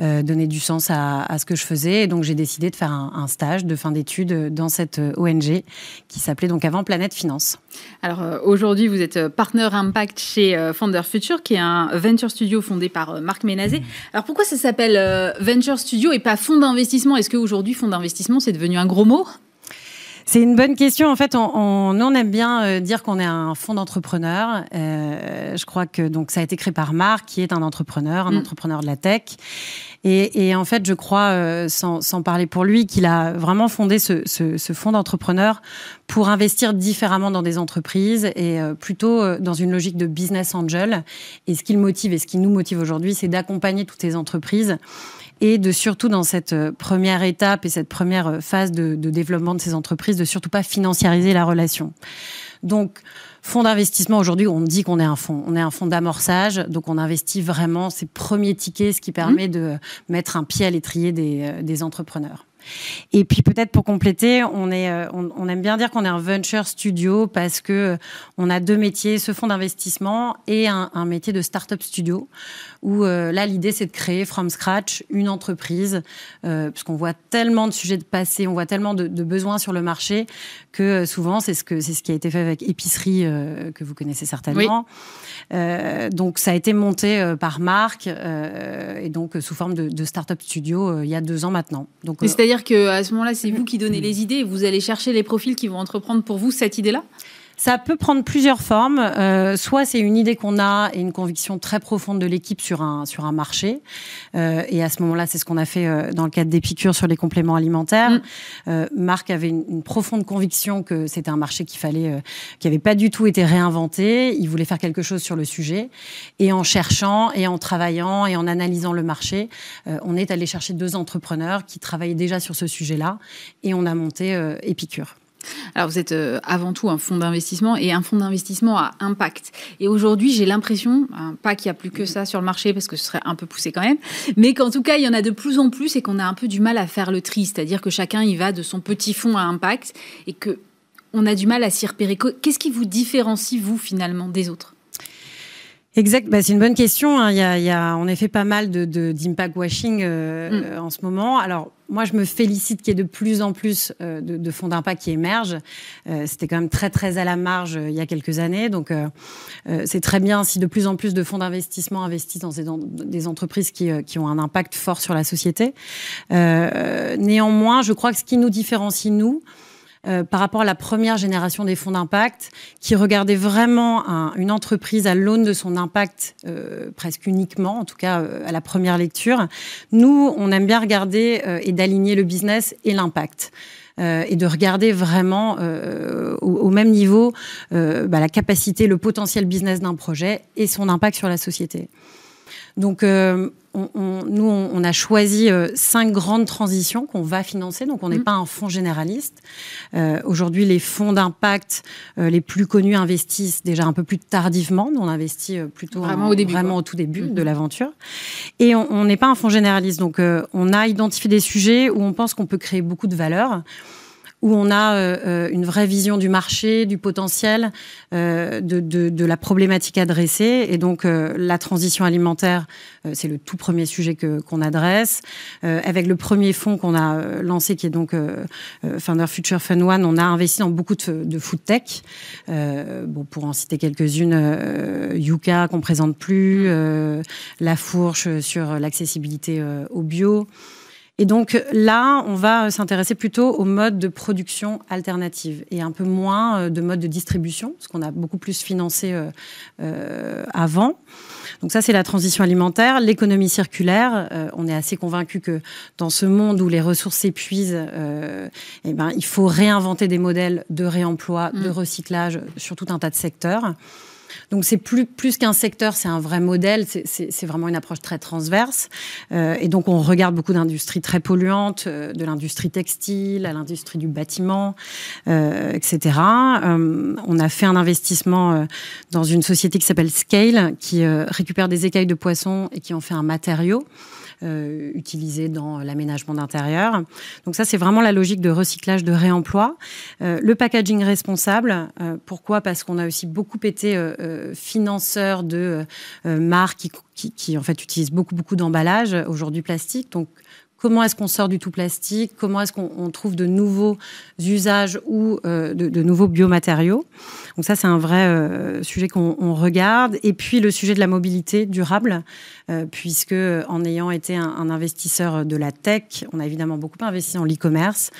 D: euh, donner du sens à, à, ce que je faisais. Et donc j'ai décidé de faire un, un stage de fin d'études dans cette euh, ONG qui s'appelait donc avant Planète Finance.
A: Alors aujourd'hui, vous êtes partner impact chez Founder Future, qui est un venture studio fondé par Marc Ménazé. Alors pourquoi ça s'appelle venture studio et pas fonds d'investissement? Est-ce qu'aujourd'hui, fonds d'investissement, c'est devenu un gros mot?
D: C'est une bonne question. En fait, on, on, aime bien euh, dire qu'on est un fonds d'entrepreneurs. Euh, je crois que donc ça a été créé par Marc, qui est un entrepreneur, un mm. entrepreneur de la tech. Et, et, en fait, je crois, euh, sans, sans, parler pour lui, qu'il a vraiment fondé ce, ce, ce fonds d'entrepreneurs pour investir différemment dans des entreprises et euh, plutôt dans une logique de business angel. Et ce qui le motive et ce qui nous motive aujourd'hui, c'est d'accompagner toutes ces entreprises et de surtout dans cette euh, première étape et cette première euh, phase de, de développement de ces entreprises, de surtout pas financiariser la relation. Donc, fonds d'investissement, aujourd'hui, on dit qu'on est un fonds. On est un fonds d'amorçage, donc on investit vraiment ces premiers tickets, ce qui permet mmh. de mettre un pied à l'étrier des, euh, des entrepreneurs. Et puis peut-être pour compléter, on, est, on, aime bien dire qu'on est un venture studio parce que on a deux métiers, ce fonds d'investissement et un, un, métier de start-up studio, où euh, là l'idée c'est de créer from scratch une entreprise, euh, puisqu'on voit tellement de sujets de passé, on voit tellement de, de besoins sur le marché que souvent c'est ce que c'est ce qui a été fait avec Épicerie que vous connaissez certainement. Oui. donc ça a été monté par Marc et donc sous forme de, de start-up studio il y a deux ans maintenant. Donc
A: c'est-à-dire qu'à ce moment-là, c'est vous qui donnez les idées et vous allez chercher les profils qui vont entreprendre pour vous cette idée-là?
D: Ça peut prendre plusieurs formes. Euh, soit c'est une idée qu'on a et une conviction très profonde de l'équipe sur un sur un marché. Euh, et à ce moment-là, c'est ce qu'on a fait euh, dans le cadre des piqûres sur les compléments alimentaires. Mm. Euh, Marc avait une, une, profonde conviction que c'était un marché qu'il fallait, euh, qui avait pas du tout été réinventé. Il voulait faire quelque chose sur le sujet. Et en cherchant et en travaillant et en analysant le marché, euh, on est allé chercher deux entrepreneurs qui travaillaient déjà sur ce sujet-là et on a monté Épicure.
A: Alors vous êtes euh, avant tout un fonds d'investissement et un fonds d'investissement à impact. Et aujourd'hui, j'ai l'impression, hein, pas qu'il n'y a plus que ça sur le marché parce que ce serait un peu poussé quand même, mais qu'en tout cas, il y en a de plus en plus et qu'on a un peu du mal à faire le tri, c'est-à-dire que chacun y va de son petit fonds à impact et que on a du mal à s'y repérer. Qu'est-ce qui vous différencie vous finalement des autres?
D: Exact, bah, c'est une bonne question. Hein. Il, y a, il, y a, en effet pas mal de, d'impact washing euh, mm. en ce moment. Alors moi, je me félicite qu'il y ait de plus en plus euh, de, de, fonds d'impact qui émergent. Euh, c'était quand même très très à la marge il y a quelques années, donc c'est très bien si de plus en plus de fonds d'investissement investissent dans des, entreprises qui, qui, ont un impact fort sur la société. néanmoins, je crois que ce qui nous différencie nous, euh, par rapport à la première génération des fonds d'impact, qui regardait vraiment une entreprise à l'aune de son impact euh, presque uniquement, en tout cas euh, à la première lecture. Nous, on aime bien regarder et d'aligner le business et l'impact. et de regarder vraiment au, même niveau bah, la capacité, le potentiel business d'un projet et son impact sur la société. Donc, euh, nous, on, a choisi euh, cinq grandes transitions qu'on va financer. Donc, on n'est mm. pas un fonds généraliste. Euh, aujourd'hui, les fonds d'impact les plus connus investissent déjà un peu plus tardivement. Nous, on investit plutôt
A: vraiment, au, début,
D: vraiment au tout début mm. de l'aventure. Et on n'est pas un fonds généraliste. Donc, on a identifié des sujets où on pense qu'on peut créer beaucoup de valeur où on a euh, euh, une vraie vision du marché, du potentiel, euh, de, de, de, la problématique adressée. Et donc, la transition alimentaire, c'est le tout premier sujet que qu'on adresse. avec le premier fonds qu'on a lancé, qui est donc Founder Future Fund One, on a investi dans beaucoup de, de food tech. bon, pour en citer quelques-unes, Yuka qu'on présente plus, La Fourche sur l'accessibilité au bio. Et donc là, on va s'intéresser plutôt au mode de production alternative et un peu moins euh, de mode de distribution, parce qu'on a beaucoup plus financé euh, euh, avant. Donc ça, c'est la transition alimentaire. L'économie circulaire, on est assez convaincu que dans ce monde où les ressources s'épuisent, eh ben, il faut réinventer des modèles de réemploi, de mmh. recyclage sur tout un tas de secteurs. Donc c'est plus, plus qu'un secteur, c'est un vrai modèle, c'est vraiment une approche très transverse. Euh, et donc on regarde beaucoup d'industries très polluantes, euh, de l'industrie textile à l'industrie du bâtiment, euh, etc. Euh, on a fait un investissement euh, dans une société qui s'appelle Scale, qui récupère des écailles de poisson et qui en fait un matériau. Euh, utilisés dans l'aménagement d'intérieur. Donc ça, c'est vraiment la logique de recyclage, de réemploi. Euh, le packaging responsable, euh, pourquoi? Parce qu'on a aussi beaucoup été financeur de marques qui, qui, en fait utilisent beaucoup beaucoup d'emballages aujourd'hui plastique. Donc comment est-ce qu'on sort du tout plastique, comment est-ce qu'on trouve de nouveaux usages ou euh, de, nouveaux biomatériaux? Donc ça, c'est un vrai euh, sujet qu'on regarde. Et puis le sujet de la mobilité durable, euh, puisque en ayant été un, un, investisseur de la tech, on a évidemment beaucoup investi en l'e-commerce.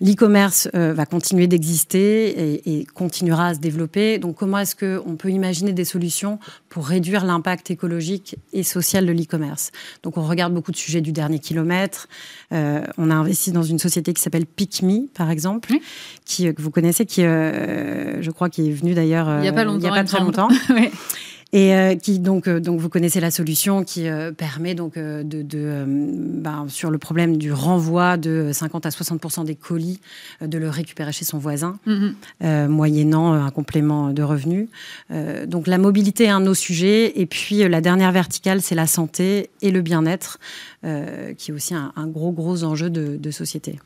D: L'e-commerce euh, va continuer d'exister et, continuera à se développer. Donc, comment est-ce qu'on peut imaginer des solutions pour réduire l'impact écologique et social de l'e-commerce? Donc, on regarde beaucoup de sujets du dernier kilomètre. Euh, on a investi dans une société qui s'appelle PicMe, par exemple, qui euh, que vous connaissez, qui, je crois, qui est venue d'ailleurs
A: il n'y a pas, longtemps,
D: il y a pas très longtemps. oui et euh, qui donc euh, donc vous connaissez la solution qui euh, permet donc de, de ben, sur le problème du renvoi de 50 à 60% des colis de le récupérer chez son voisin mm-hmm. moyennant un complément de revenus. donc la mobilité est un de nos sujets et puis la dernière verticale c'est la santé et le bien-être qui est aussi un, un, gros gros enjeu de, de société.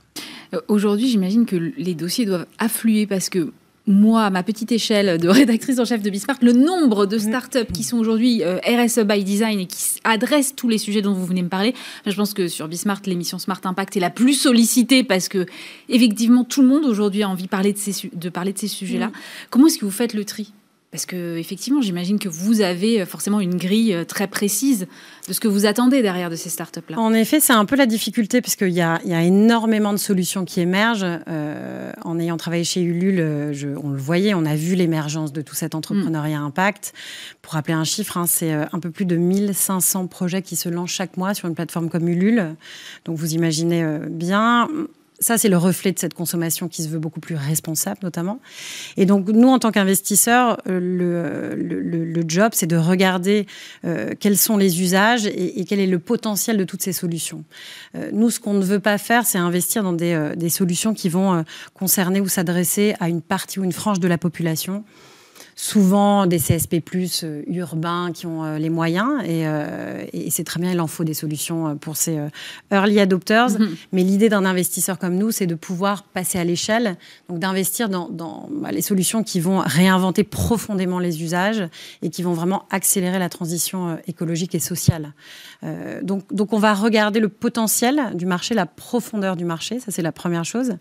A: Aujourd'hui, j'imagine que les dossiers doivent affluer parce que moi, à ma petite échelle de rédactrice en chef de Bismarck, le nombre de mm. startups qui sont aujourd'hui euh, RSE by design et qui adressent tous les sujets dont vous venez me parler, je pense que sur Bismarck, l'émission Smart Impact est la plus sollicitée parce que, effectivement, tout le monde aujourd'hui a envie de parler de ces, de parler de ces sujets-là. Mm. Comment est-ce que vous faites le tri? Parce que effectivement, j'imagine que vous avez euh, forcément une grille euh, très précise de ce que vous attendez derrière de ces startups-là.
D: En effet, c'est un peu la difficulté puisqu'il y a, il y a énormément de solutions qui émergent. Euh, en ayant travaillé chez Ulule, je, on le voyait, on a vu l'émergence de tout cet entrepreneuriat mm. impact. Pour rappeler un chiffre, hein, c'est un peu plus de 1500 projets qui se lancent chaque mois sur une plateforme comme Ulule. Donc vous imaginez bien ça, c'est le reflet de cette consommation qui se veut beaucoup plus responsable, notamment. Et donc, nous, en tant qu'investisseurs, euh, le, le, job, c'est de regarder euh, quels sont les usages et, quel est le potentiel de toutes ces solutions. Euh, nous, ce qu'on ne veut pas faire, c'est investir dans des, des solutions qui vont concerner ou s'adresser à une partie ou une frange de la population souvent des CSP euh, urbains qui ont euh, les moyens euh, et, c'est très bien, il en faut des solutions pour ces early adopters. Mm-hmm. Mais l'idée d'un investisseur comme nous, c'est de pouvoir passer à l'échelle, donc d'investir dans, bah, les solutions qui vont réinventer profondément les usages et qui vont vraiment accélérer la transition écologique et sociale. donc, donc on va regarder le potentiel du marché, la profondeur du marché, ça c'est la première chose.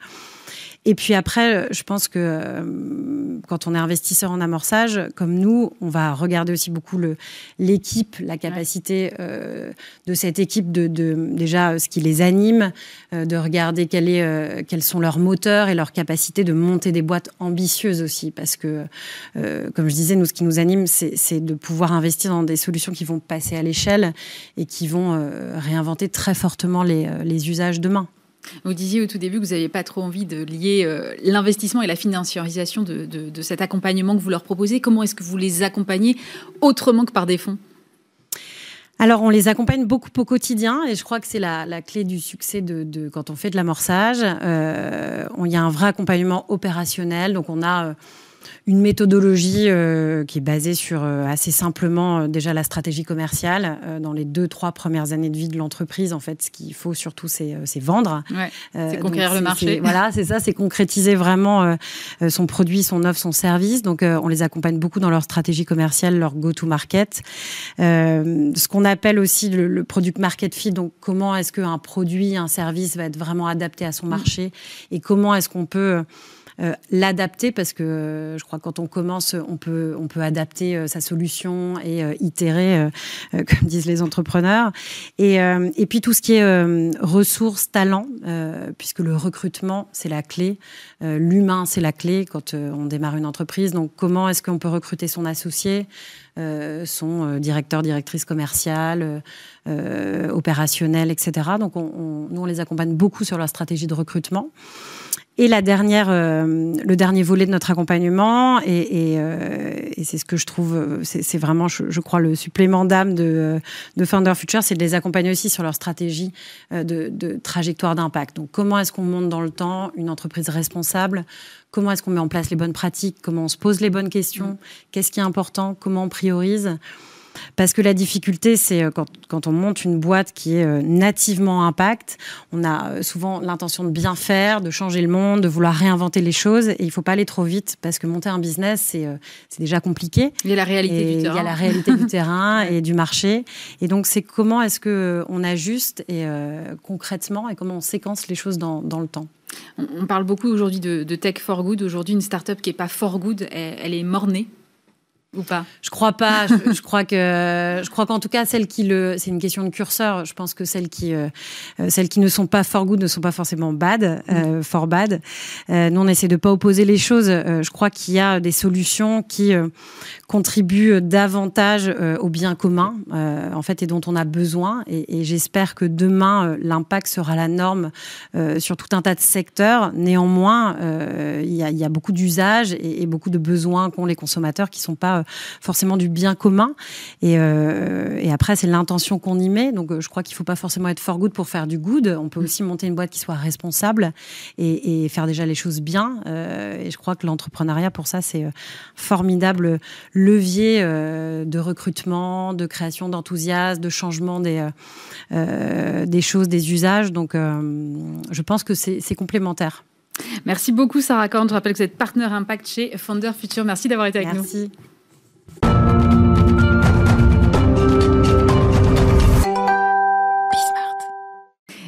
D: Et puis après, je pense que euh, quand on est investisseur en amorçage, comme nous, on va regarder aussi beaucoup l'équipe, la capacité euh, de cette équipe de, déjà ce qui les anime, euh, de regarder quel est, quels sont leurs moteurs et leur capacité de monter des boîtes ambitieuses aussi. Parce que, comme je disais, nous, ce qui nous anime, c'est de pouvoir investir dans des solutions qui vont passer à l'échelle et qui vont réinventer très fortement les, les usages demain.
A: Vous disiez au tout début que vous n'aviez pas trop envie de lier euh, l'investissement et la financiarisation de, cet accompagnement que vous leur proposez. Comment est-ce que vous les accompagnez autrement que par des fonds?
D: Alors, on les accompagne beaucoup au quotidien et je crois que c'est la, clé du succès de, quand on fait de l'amorçage. Euh, il y a un vrai accompagnement opérationnel. Donc, on a euh, une méthodologie euh, qui est basée sur euh, assez simplement euh, déjà la stratégie commerciale. dans les deux, trois premières années de vie de l'entreprise, en fait, ce qu'il faut surtout, c'est vendre.
A: c'est conquérir le marché.
D: Voilà, c'est ça, c'est concrétiser vraiment son produit, son offre, son service. Donc, on les accompagne beaucoup dans leur stratégie commerciale, leur go-to-market. ce qu'on appelle aussi le, le, product market fit. Donc, comment est-ce qu'un produit, un service va être vraiment adapté à son mm. marché et comment est-ce qu'on peut euh, l'adapter parce que euh, je crois que quand on commence, on peut, on peut adapter euh, sa solution et itérer, comme disent les entrepreneurs. Et, et, puis tout ce qui est ressources, talents, puisque le recrutement, c'est la clé. L'humain, c'est la clé quand on démarre une entreprise. Donc comment est-ce qu'on peut recruter son associé son directeur, directrice commerciale, opérationnelle, etc. Donc, on, nous, on les accompagne beaucoup sur leur stratégie de recrutement. Et la dernière, euh, le dernier volet de notre accompagnement, et, euh, c'est ce que je trouve, c'est vraiment, je, crois, le supplément d'âme de, de Founder Future, c'est de les accompagner aussi sur leur stratégie euh, de, trajectoire d'impact. Donc, comment est-ce qu'on monte dans le temps une entreprise responsable? Comment est-ce qu'on met en place les bonnes pratiques? Comment on se pose les bonnes questions? Qu'est-ce qui est important? Comment on priorise? Parce que la difficulté, c'est euh, quand, on monte une boîte qui est euh, nativement impact, on a euh, souvent l'intention de bien faire, de changer le monde, de vouloir réinventer les choses. Et il ne faut pas aller trop vite parce que monter un business, c'est déjà compliqué.
A: Il y a la réalité du terrain.
D: Il y a la réalité du terrain et du marché. Et donc, c'est comment est-ce qu'on ajuste et, concrètement et comment on séquence les choses dans, le temps?
A: On, parle beaucoup aujourd'hui de, tech for good. Aujourd'hui, une startup qui n'est pas for good, elle, elle est mornée ou pas?
D: Je crois pas. je, crois que je crois qu'en tout cas celles qui le, c'est une question de curseur. Je pense que celles qui euh, celles qui ne sont pas for good ne sont pas forcément bad, euh, mm. for bad. Euh, nous on essaie de pas opposer les choses. je crois qu'il y a des solutions qui contribuent davantage au bien commun en fait et dont on a besoin. Et, j'espère que demain l'impact sera la norme sur tout un tas de secteurs. Néanmoins, il y a, y, a, beaucoup d'usages et, et, beaucoup de besoins qu'ont les consommateurs qui sont pas forcément du bien commun. Et, euh, et après, c'est l'intention qu'on y met. Donc, je crois qu'il ne faut pas forcément être for good pour faire du good. On peut aussi monter une boîte qui soit responsable et, faire déjà les choses bien. Euh, et je crois que l'entrepreneuriat, pour ça, c'est un formidable levier euh, de recrutement, de création d'enthousiasme, de changement des, des choses, des usages. Donc, je pense que c'est complémentaire.
A: Merci beaucoup Sarah Korn. Je rappelle que vous êtes partenaire impact chez Founder Future. Merci d'avoir été avec
D: nous. Merci.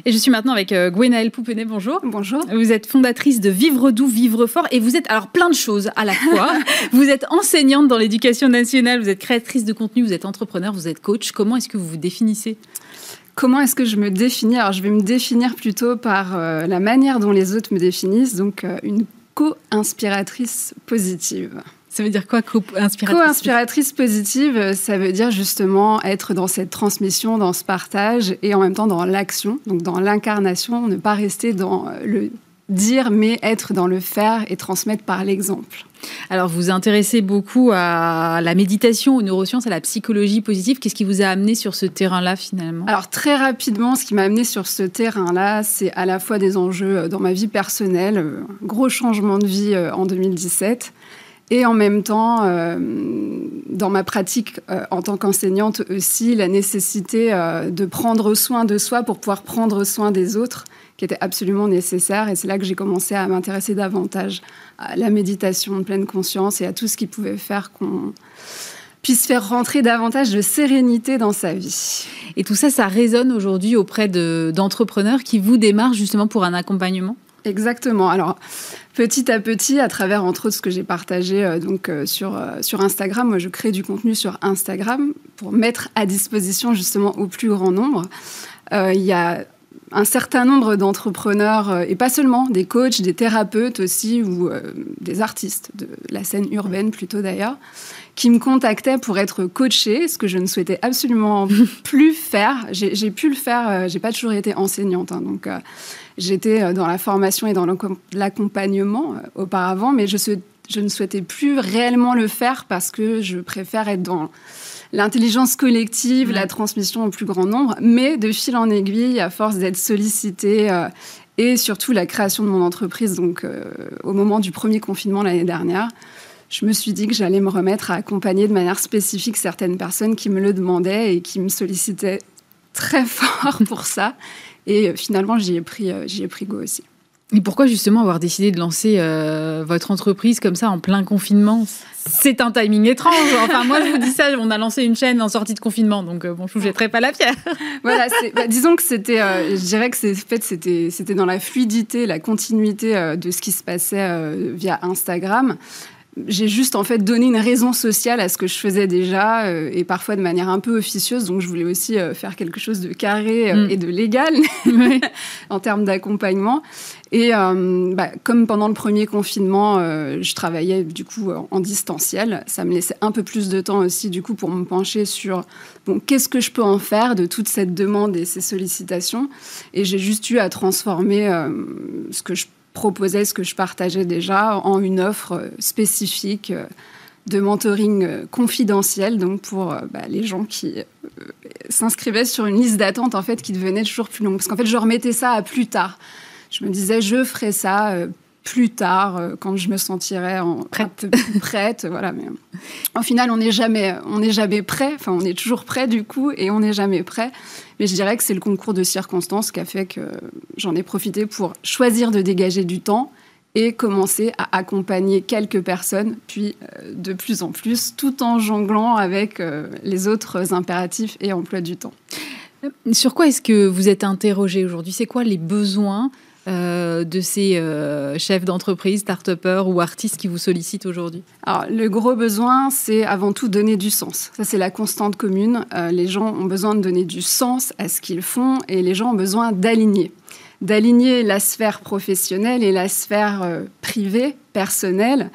A: Et je suis maintenant avec euh, Gwenaëlle Poupenet. Bonjour.
E: Bonjour.
A: Vous êtes fondatrice de Vivre doux, Vivre fort et vous êtes alors plein de choses à la fois. vous êtes enseignante dans l'éducation nationale, vous êtes créatrice de contenu, vous êtes entrepreneur, vous êtes coach. Comment est-ce que vous vous définissez?
E: Comment est-ce que je me définis? Alors, je vais me définir plutôt par euh, la manière dont les autres me définissent, donc euh, une co-inspiratrice positive.
A: Ça veut dire quoi, co-inspiratrice
E: Co-inspiratrice positive, ça veut dire justement être dans cette transmission, dans ce partage et en même temps dans l'action, donc dans l'incarnation, ne pas rester dans le dire, mais être dans le faire et transmettre par l'exemple.
A: Alors, vous vous intéressez beaucoup à la méditation, aux neurosciences, à la psychologie positive. Qu'est-ce qui vous a amené sur ce terrain-là, finalement?
E: Alors, très rapidement, ce qui m'a amené sur ce terrain-là, c'est à la fois des enjeux euh, dans ma vie personnelle, euh, gros changement de vie euh, en 2017, et en même temps, dans ma pratique en tant qu'enseignante aussi, la nécessité de prendre soin de soi pour pouvoir prendre soin des autres qui était absolument nécessaire. Et c'est là que j'ai commencé à m'intéresser davantage à la méditation de pleine conscience et à tout ce qui pouvait faire qu'on puisse faire rentrer davantage de sérénité dans sa vie.
A: Et tout ça, ça résonne aujourd'hui auprès d'entrepreneurs qui vous démarrent justement pour un accompagnement?
E: Exactement. Alors, petit à petit, à travers entre autres ce que j'ai partagé euh, donc euh, sur euh, sur Instagram, moi je crée du contenu sur Instagram pour mettre à disposition justement au plus grand nombre. Il y a un certain nombre d'entrepreneurs, et pas seulement, des coachs, des thérapeutes aussi, ou des artistes de la scène urbaine plutôt d'ailleurs, qui me contactaient pour être coachés, ce que je ne souhaitais absolument plus faire. J'ai pu le faire, j'ai pas toujours été enseignante, hein, donc j'étais dans la formation et dans l'accompagnement auparavant, mais je, je ne souhaitais plus réellement le faire parce que je préfère être dans l'intelligence collective, la transmission au plus grand nombre, mais de fil en aiguille, à force d'être sollicité euh, et surtout la création de mon entreprise, donc euh, au moment du premier confinement l'année dernière, je me suis dit que j'allais me remettre à accompagner de manière spécifique certaines personnes qui me le demandaient et qui me sollicitaient très fort pour ça. Et euh, finalement, j'y ai pris, j'y ai pris go aussi.
A: Et pourquoi justement avoir décidé de lancer euh, votre entreprise comme ça en plein confinement? C'est un timing étrange. Enfin, moi, je vous dis ça, on a lancé une chaîne en sortie de confinement, donc euh, bon, je vous jetterai pas la pierre.
E: voilà, bah, disons que c'était, euh, je dirais que c'est, fait, c'était, c'était dans la fluidité, la continuité de ce qui se passait via Instagram j'ai juste en fait donné une raison sociale à ce que je faisais déjà euh, et parfois de manière un peu officieuse. Donc je voulais aussi euh, faire quelque chose de carré euh, mm. et de légal en termes d'accompagnement. Et bah, comme pendant le premier confinement, je travaillais du coup en distanciel, ça me laissait un peu plus de temps aussi du coup pour me pencher sur bon qu'est-ce que je peux en faire de toute cette demande et ces sollicitations. Et j'ai juste eu à transformer ce que je proposais ce que je partageais déjà en une offre spécifique euh, de mentoring euh, confidentiel, donc pour euh, bah, les gens qui s'inscrivaient sur une liste d'attente en fait qui devenait toujours plus longue. Parce qu'en fait, je remettais ça à plus tard. Je me disais, je ferai ça plus tard, euh, quand je me sentirais en, prête. prête. Voilà, mais au final, on n'est jamais, on n'est jamais prêt. Enfin, on est toujours prêt du coup, et on n'est jamais prêt. Mais je dirais que c'est le concours de circonstances qui a fait que j'en ai profité pour choisir de dégager du temps et commencer à accompagner quelques personnes, puis euh, de plus en plus, tout en jonglant avec euh, les autres impératifs et emploi du temps.
A: Sur quoi est-ce que vous êtes interrogé aujourd'hui? C'est quoi les besoins euh, de ces euh, chefs d'entreprise, start-upers ou artistes qui vous sollicitent aujourd'hui
E: Alors, le gros besoin, c'est avant tout donner du sens. Ça, c'est la constante commune. Euh, les gens ont besoin de donner du sens à ce qu'ils font et les gens ont besoin d'aligner. D'aligner la sphère professionnelle et la sphère privée, personnelle.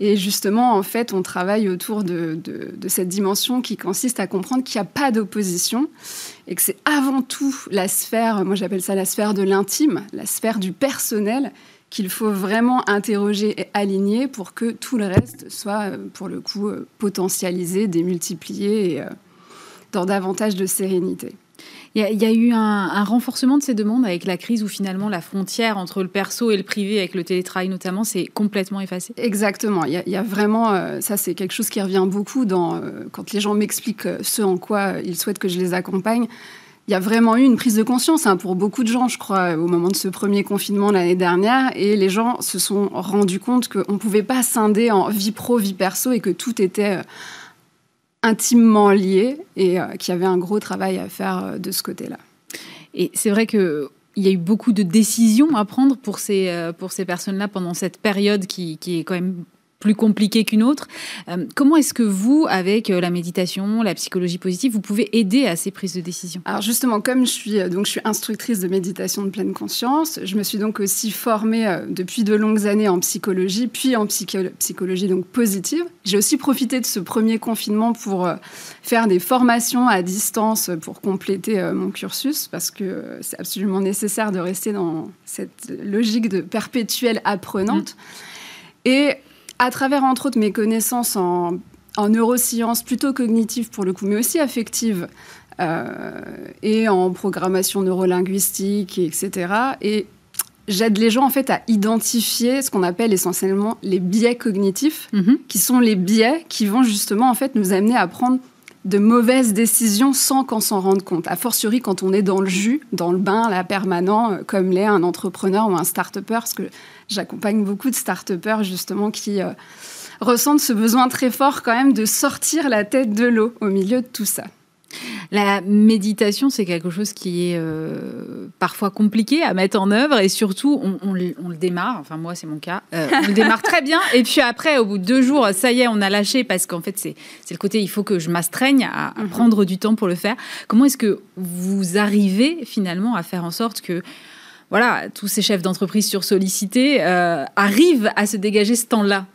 E: Et justement, en fait, on travaille autour de, cette dimension qui consiste à comprendre qu'il n'y a pas d'opposition et que c'est avant tout la sphère, moi j'appelle ça la sphère de l'intime, la sphère du personnel qu'il faut vraiment interroger et aligner pour que tout le reste soit, euh, pour le coup, euh, potentialisé, démultiplié et euh, dans davantage de sérénité.
A: Il y, a eu un, renforcement de ces demandes avec la crise où finalement la frontière entre le perso et le privé, avec le télétravail notamment, s'est complètement effacée.
E: Exactement. Il y, a vraiment, euh, ça c'est quelque chose qui revient beaucoup dans, euh, quand les gens m'expliquent euh, ce en quoi ils souhaitent que je les accompagne. Il y a vraiment eu une prise de conscience hein, pour beaucoup de gens, je crois, au moment de ce premier confinement l'année dernière. Et les gens se sont rendus compte qu'on ne pouvait pas scinder en vie pro, vie perso et que tout était intimement liés et euh, qui avait un gros travail à faire euh, de ce côté-là.
A: Et c'est vrai que il y a eu beaucoup de décisions à prendre pour ces, euh, pour ces personnes-là pendant cette période qui, qui, est quand même plus compliquée qu'une autre. Euh, comment est-ce que vous, avec euh, la méditation, la psychologie positive, vous pouvez aider à ces prises de décision?
E: Alors justement, comme je suis, euh, donc, je suis instructrice de méditation de pleine conscience, je me suis donc aussi formée depuis de longues années en psychologie, puis en psychologie donc positive. J'ai aussi profité de ce premier confinement pour faire des formations à distance pour compléter mon cursus, parce que c'est absolument nécessaire de rester dans cette logique de perpétuelle apprenante. Mmh. Et à travers, entre autres, mes connaissances en, neurosciences, plutôt cognitives pour le coup, mais aussi affectives, euh, et en programmation neurolinguistique, etc. Et j'aide les gens en fait à identifier ce qu'on appelle essentiellement les biais cognitifs, mhm. qui sont les biais qui vont justement en fait nous amener à prendre de mauvaises décisions sans qu'on s'en rende compte. A fortiori quand on est dans le jus, dans le bain, là, permanent, euh, comme l'est un entrepreneur ou un start-upper, parce que j'accompagne beaucoup de start-upers justement qui euh, ressentent ce besoin très fort quand même de sortir la tête de l'eau au milieu de tout ça.
A: La méditation, c'est quelque chose qui est euh, parfois compliqué à mettre en œuvre et surtout, on, le, démarre, enfin moi c'est mon cas, euh, on le démarre très bien et puis après, au bout de deux jours, ça y est, on a lâché parce qu'en fait, c'est le côté, il faut que je m'astreigne à, mhm. prendre du temps pour le faire. Comment est-ce que vous arrivez finalement à faire en sorte que voilà, tous ces chefs d'entreprise sursollicités euh, arrivent à se dégager ce temps-là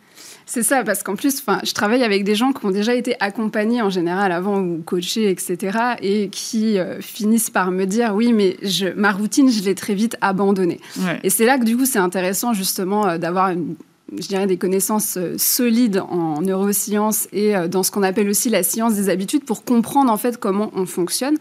E: c'est ça, parce qu'en plus, je travaille avec des gens qui ont déjà été accompagnés en général avant ou coachés, etc., et qui euh, finissent par me dire oui, mais je, ma routine, je l'ai très vite abandonnée. Et c'est là que du coup, c'est intéressant justement euh, d'avoir je dirais des connaissances euh, solides en neurosciences et dans ce qu'on appelle aussi la science des habitudes pour comprendre en fait comment on fonctionne.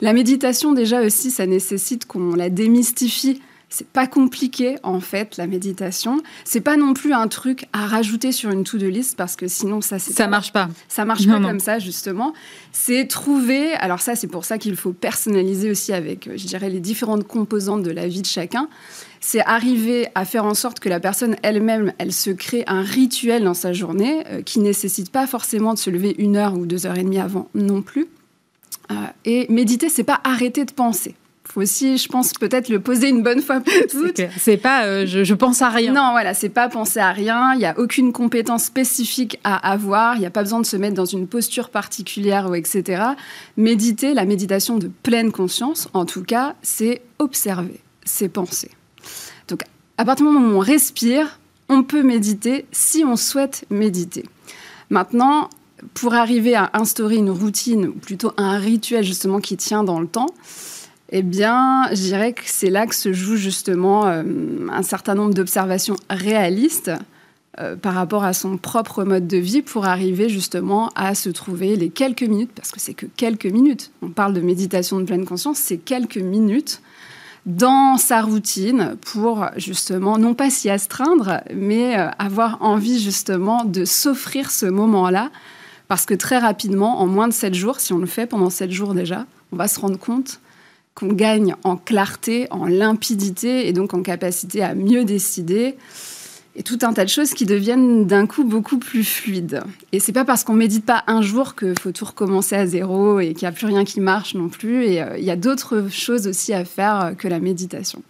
E: La méditation déjà aussi, ça nécessite qu'on la démystifie c'est pas compliqué en fait la méditation. C'est pas non plus un truc à rajouter sur une to-do list parce que sinon ça
A: ça marche pas.
E: Ça marche pas comme ça justement. C'est trouver. Alors ça c'est pour ça qu'il faut personnaliser aussi avec euh, je dirais les différentes composantes de la vie de chacun. C'est arriver à faire en sorte que la personne elle-même elle se crée un rituel dans sa journée euh, qui nécessite pas forcément de se lever une heure ou deux heures et demie avant non plus. Euh, et méditer c'est pas arrêter de penser faut aussi, je pense, peut-être le poser une bonne fois pour toutes.
A: C'est pas euh, je, pense à rien.
E: Non, voilà, c'est pas penser à rien. Il n'y a aucune compétence spécifique à avoir. Il n'y a pas besoin de se mettre dans une posture particulière ou etc. Méditer, la méditation de pleine conscience, en tout cas, c'est observer, c'est penser. Donc, à partir du moment où on respire, on peut méditer si on souhaite méditer. Maintenant, pour arriver à instaurer une routine, ou plutôt un rituel justement qui tient dans le temps, eh bien, je dirais que c'est là que se joue justement euh, un certain nombre d'observations réalistes euh, par rapport à son propre mode de vie pour arriver justement à se trouver les quelques minutes, parce que c'est que quelques minutes. On parle de méditation de pleine conscience, c'est quelques minutes dans sa routine pour justement non pas s'y astreindre, mais euh, avoir envie justement de s'offrir ce moment-là, parce que très rapidement, en moins de 7 jours, si on le fait pendant 7 jours déjà, on va se rendre compte qu'on gagne en clarté, en limpidité et donc en capacité à mieux décider et tout un tas de choses qui deviennent d'un coup beaucoup plus fluides. Et c'est pas parce qu'on médite pas un jour qu'il faut tout recommencer à zéro et qu'il n'y a plus rien qui marche non plus. Et euh, il y a d'autres choses aussi à faire euh, que la méditation.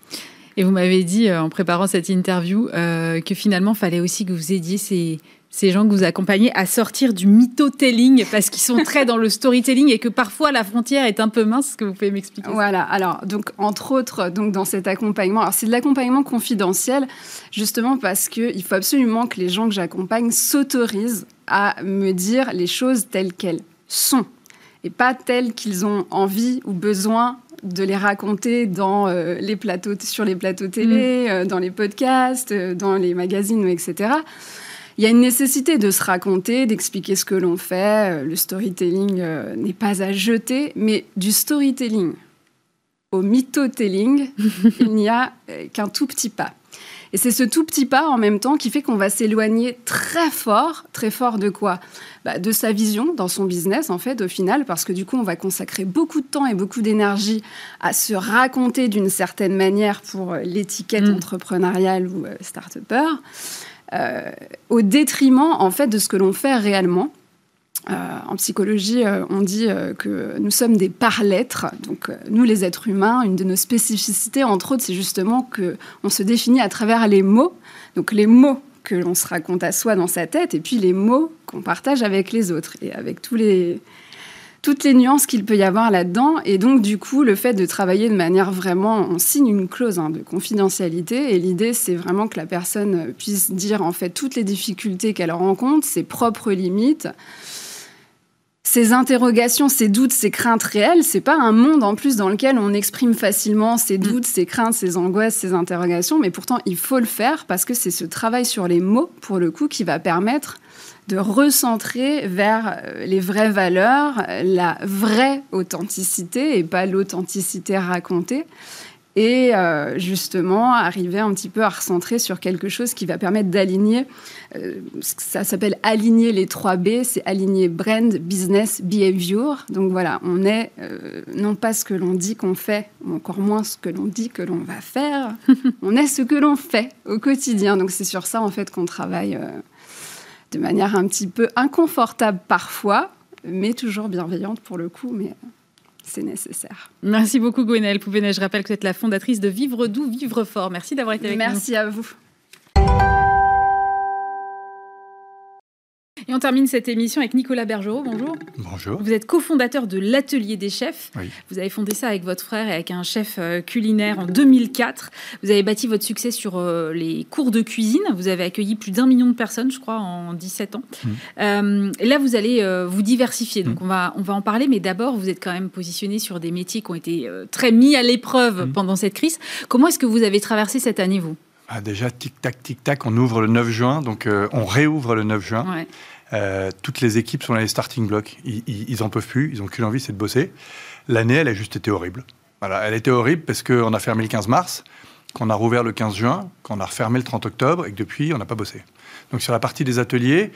A: Et vous m'avez dit euh, en préparant cette interview que finalement, fallait aussi que vous aidiez ces, ces gens que vous accompagnez à sortir du mytho-telling parce qu'ils sont très dans le storytelling et que parfois la frontière est un peu mince. Est-ce que vous pouvez m'expliquer
E: Voilà. Alors, donc, entre autres, donc, dans cet accompagnement, alors c'est de l'accompagnement confidentiel, justement parce qu'il faut absolument que les gens que j'accompagne s'autorisent à me dire les choses telles qu'elles sont et pas telles qu'ils ont envie ou besoin de les raconter dans euh, les plateaux, sur les plateaux télé, mm. euh, dans les podcasts, euh, dans les magazines, etc il y a une nécessité de se raconter, d'expliquer ce que l'on fait. Euh, le storytelling euh, n'est pas à jeter, mais du storytelling au mythotelling, il n'y a euh, qu'un tout petit pas. Et c'est ce tout petit pas en même temps qui fait qu'on va s'éloigner très fort, très fort de quoi? Bah, De sa vision dans son business, en fait, au final, parce que du coup, on va consacrer beaucoup de temps et beaucoup d'énergie à se raconter d'une certaine manière pour l'étiquette mm. entrepreneuriale ou start-upper. Euh, au détriment en fait de ce que l'on fait réellement. Euh, en psychologie, euh, on dit que nous sommes des par-lettres. Donc, nous, les êtres humains, une de nos spécificités, entre autres, c'est justement que on se définit à travers les mots. Donc, les mots que l'on se raconte à soi dans sa tête, et puis les mots qu'on partage avec les autres, et avec tous les, toutes les nuances qu'il peut y avoir là-dedans. Et donc, du coup, le fait de travailler de manière vraiment, on signe une clause hein, de confidentialité. Et l'idée, c'est vraiment que la personne puisse dire en fait toutes les difficultés qu'elle rencontre, ses propres limites, ses interrogations, ses doutes, ses craintes réelles. C'est pas un monde en plus dans lequel on exprime facilement ses mm. doutes, ses craintes, ses angoisses, ses interrogations. Mais pourtant, il faut le faire parce que c'est ce travail sur les mots, pour le coup, qui va permettre de recentrer vers euh, les vraies valeurs, la vraie authenticité et pas l'authenticité racontée. Et euh, justement, arriver un petit peu à recentrer sur quelque chose qui va permettre d'aligner, euh, ça s'appelle aligner les 3 B, c'est aligner brand, business, behavior. Donc voilà, on est non pas ce que l'on dit qu'on fait, ou encore moins ce que l'on dit que l'on va faire, on est ce que l'on fait au quotidien. Donc c'est sur ça en fait qu'on travaille de manière un petit peu inconfortable parfois, mais toujours bienveillante pour le coup, mais c'est nécessaire.
A: Merci beaucoup Gwenaëlle Pouvenet. Je rappelle que vous êtes la fondatrice de Vivre doux, Vivre fort. Merci d'avoir été avec
E: nous. Merci à vous.
A: Et on termine cette émission avec Nicolas Bergerot. Bonjour.
F: Bonjour.
A: Vous êtes cofondateur de l'Atelier des chefs. Vous avez fondé ça avec votre frère et avec un chef euh, culinaire en 2004. Vous avez bâti votre succès sur euh, les cours de cuisine. Vous avez accueilli plus d'un million de personnes, je crois, en 17 ans. Mmh. Euh, et là, vous allez vous diversifier. Donc, mmh. on, va, on va en parler. Mais d'abord, vous êtes quand même positionné sur des métiers qui ont été très mis à l'épreuve mmh. pendant cette crise. Comment est-ce que vous avez traversé cette année, vous?
F: Ah, Déjà, tic-tac, tic-tac, on ouvre le 9 juin. Donc, on réouvre le 9 juin. Ouais. Euh, toutes les équipes sont dans les starting blocks. Ils, n'en en peuvent plus. Ils ont qu'une envie, c'est de bosser. L'année, elle a juste été horrible. Voilà, elle était horrible parce qu'on a fermé le 15 mars, qu'on a rouvert le 15 juin, qu'on a refermé le 30 octobre et que depuis, on n'a pas bossé. Donc sur la partie des ateliers,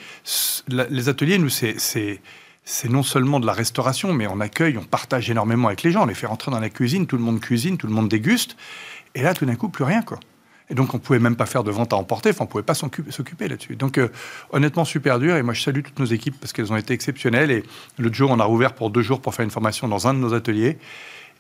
F: les ateliers, nous, c'est c'est non seulement de la restauration, mais on accueille, on partage énormément avec les gens, on les fait rentrer dans la cuisine, tout le monde cuisine, tout le monde déguste, et là, tout d'un coup, plus rien, quoi. Et donc, on pouvait même pas faire de vente à emporter. Enfin, on pouvait pas s'occuper là-dessus. Donc, euh, honnêtement, super dur. Et moi, je salue toutes nos équipes parce qu'elles ont été exceptionnelles. Et l'autre jour, on a rouvert pour deux jours pour faire une formation dans un de nos ateliers.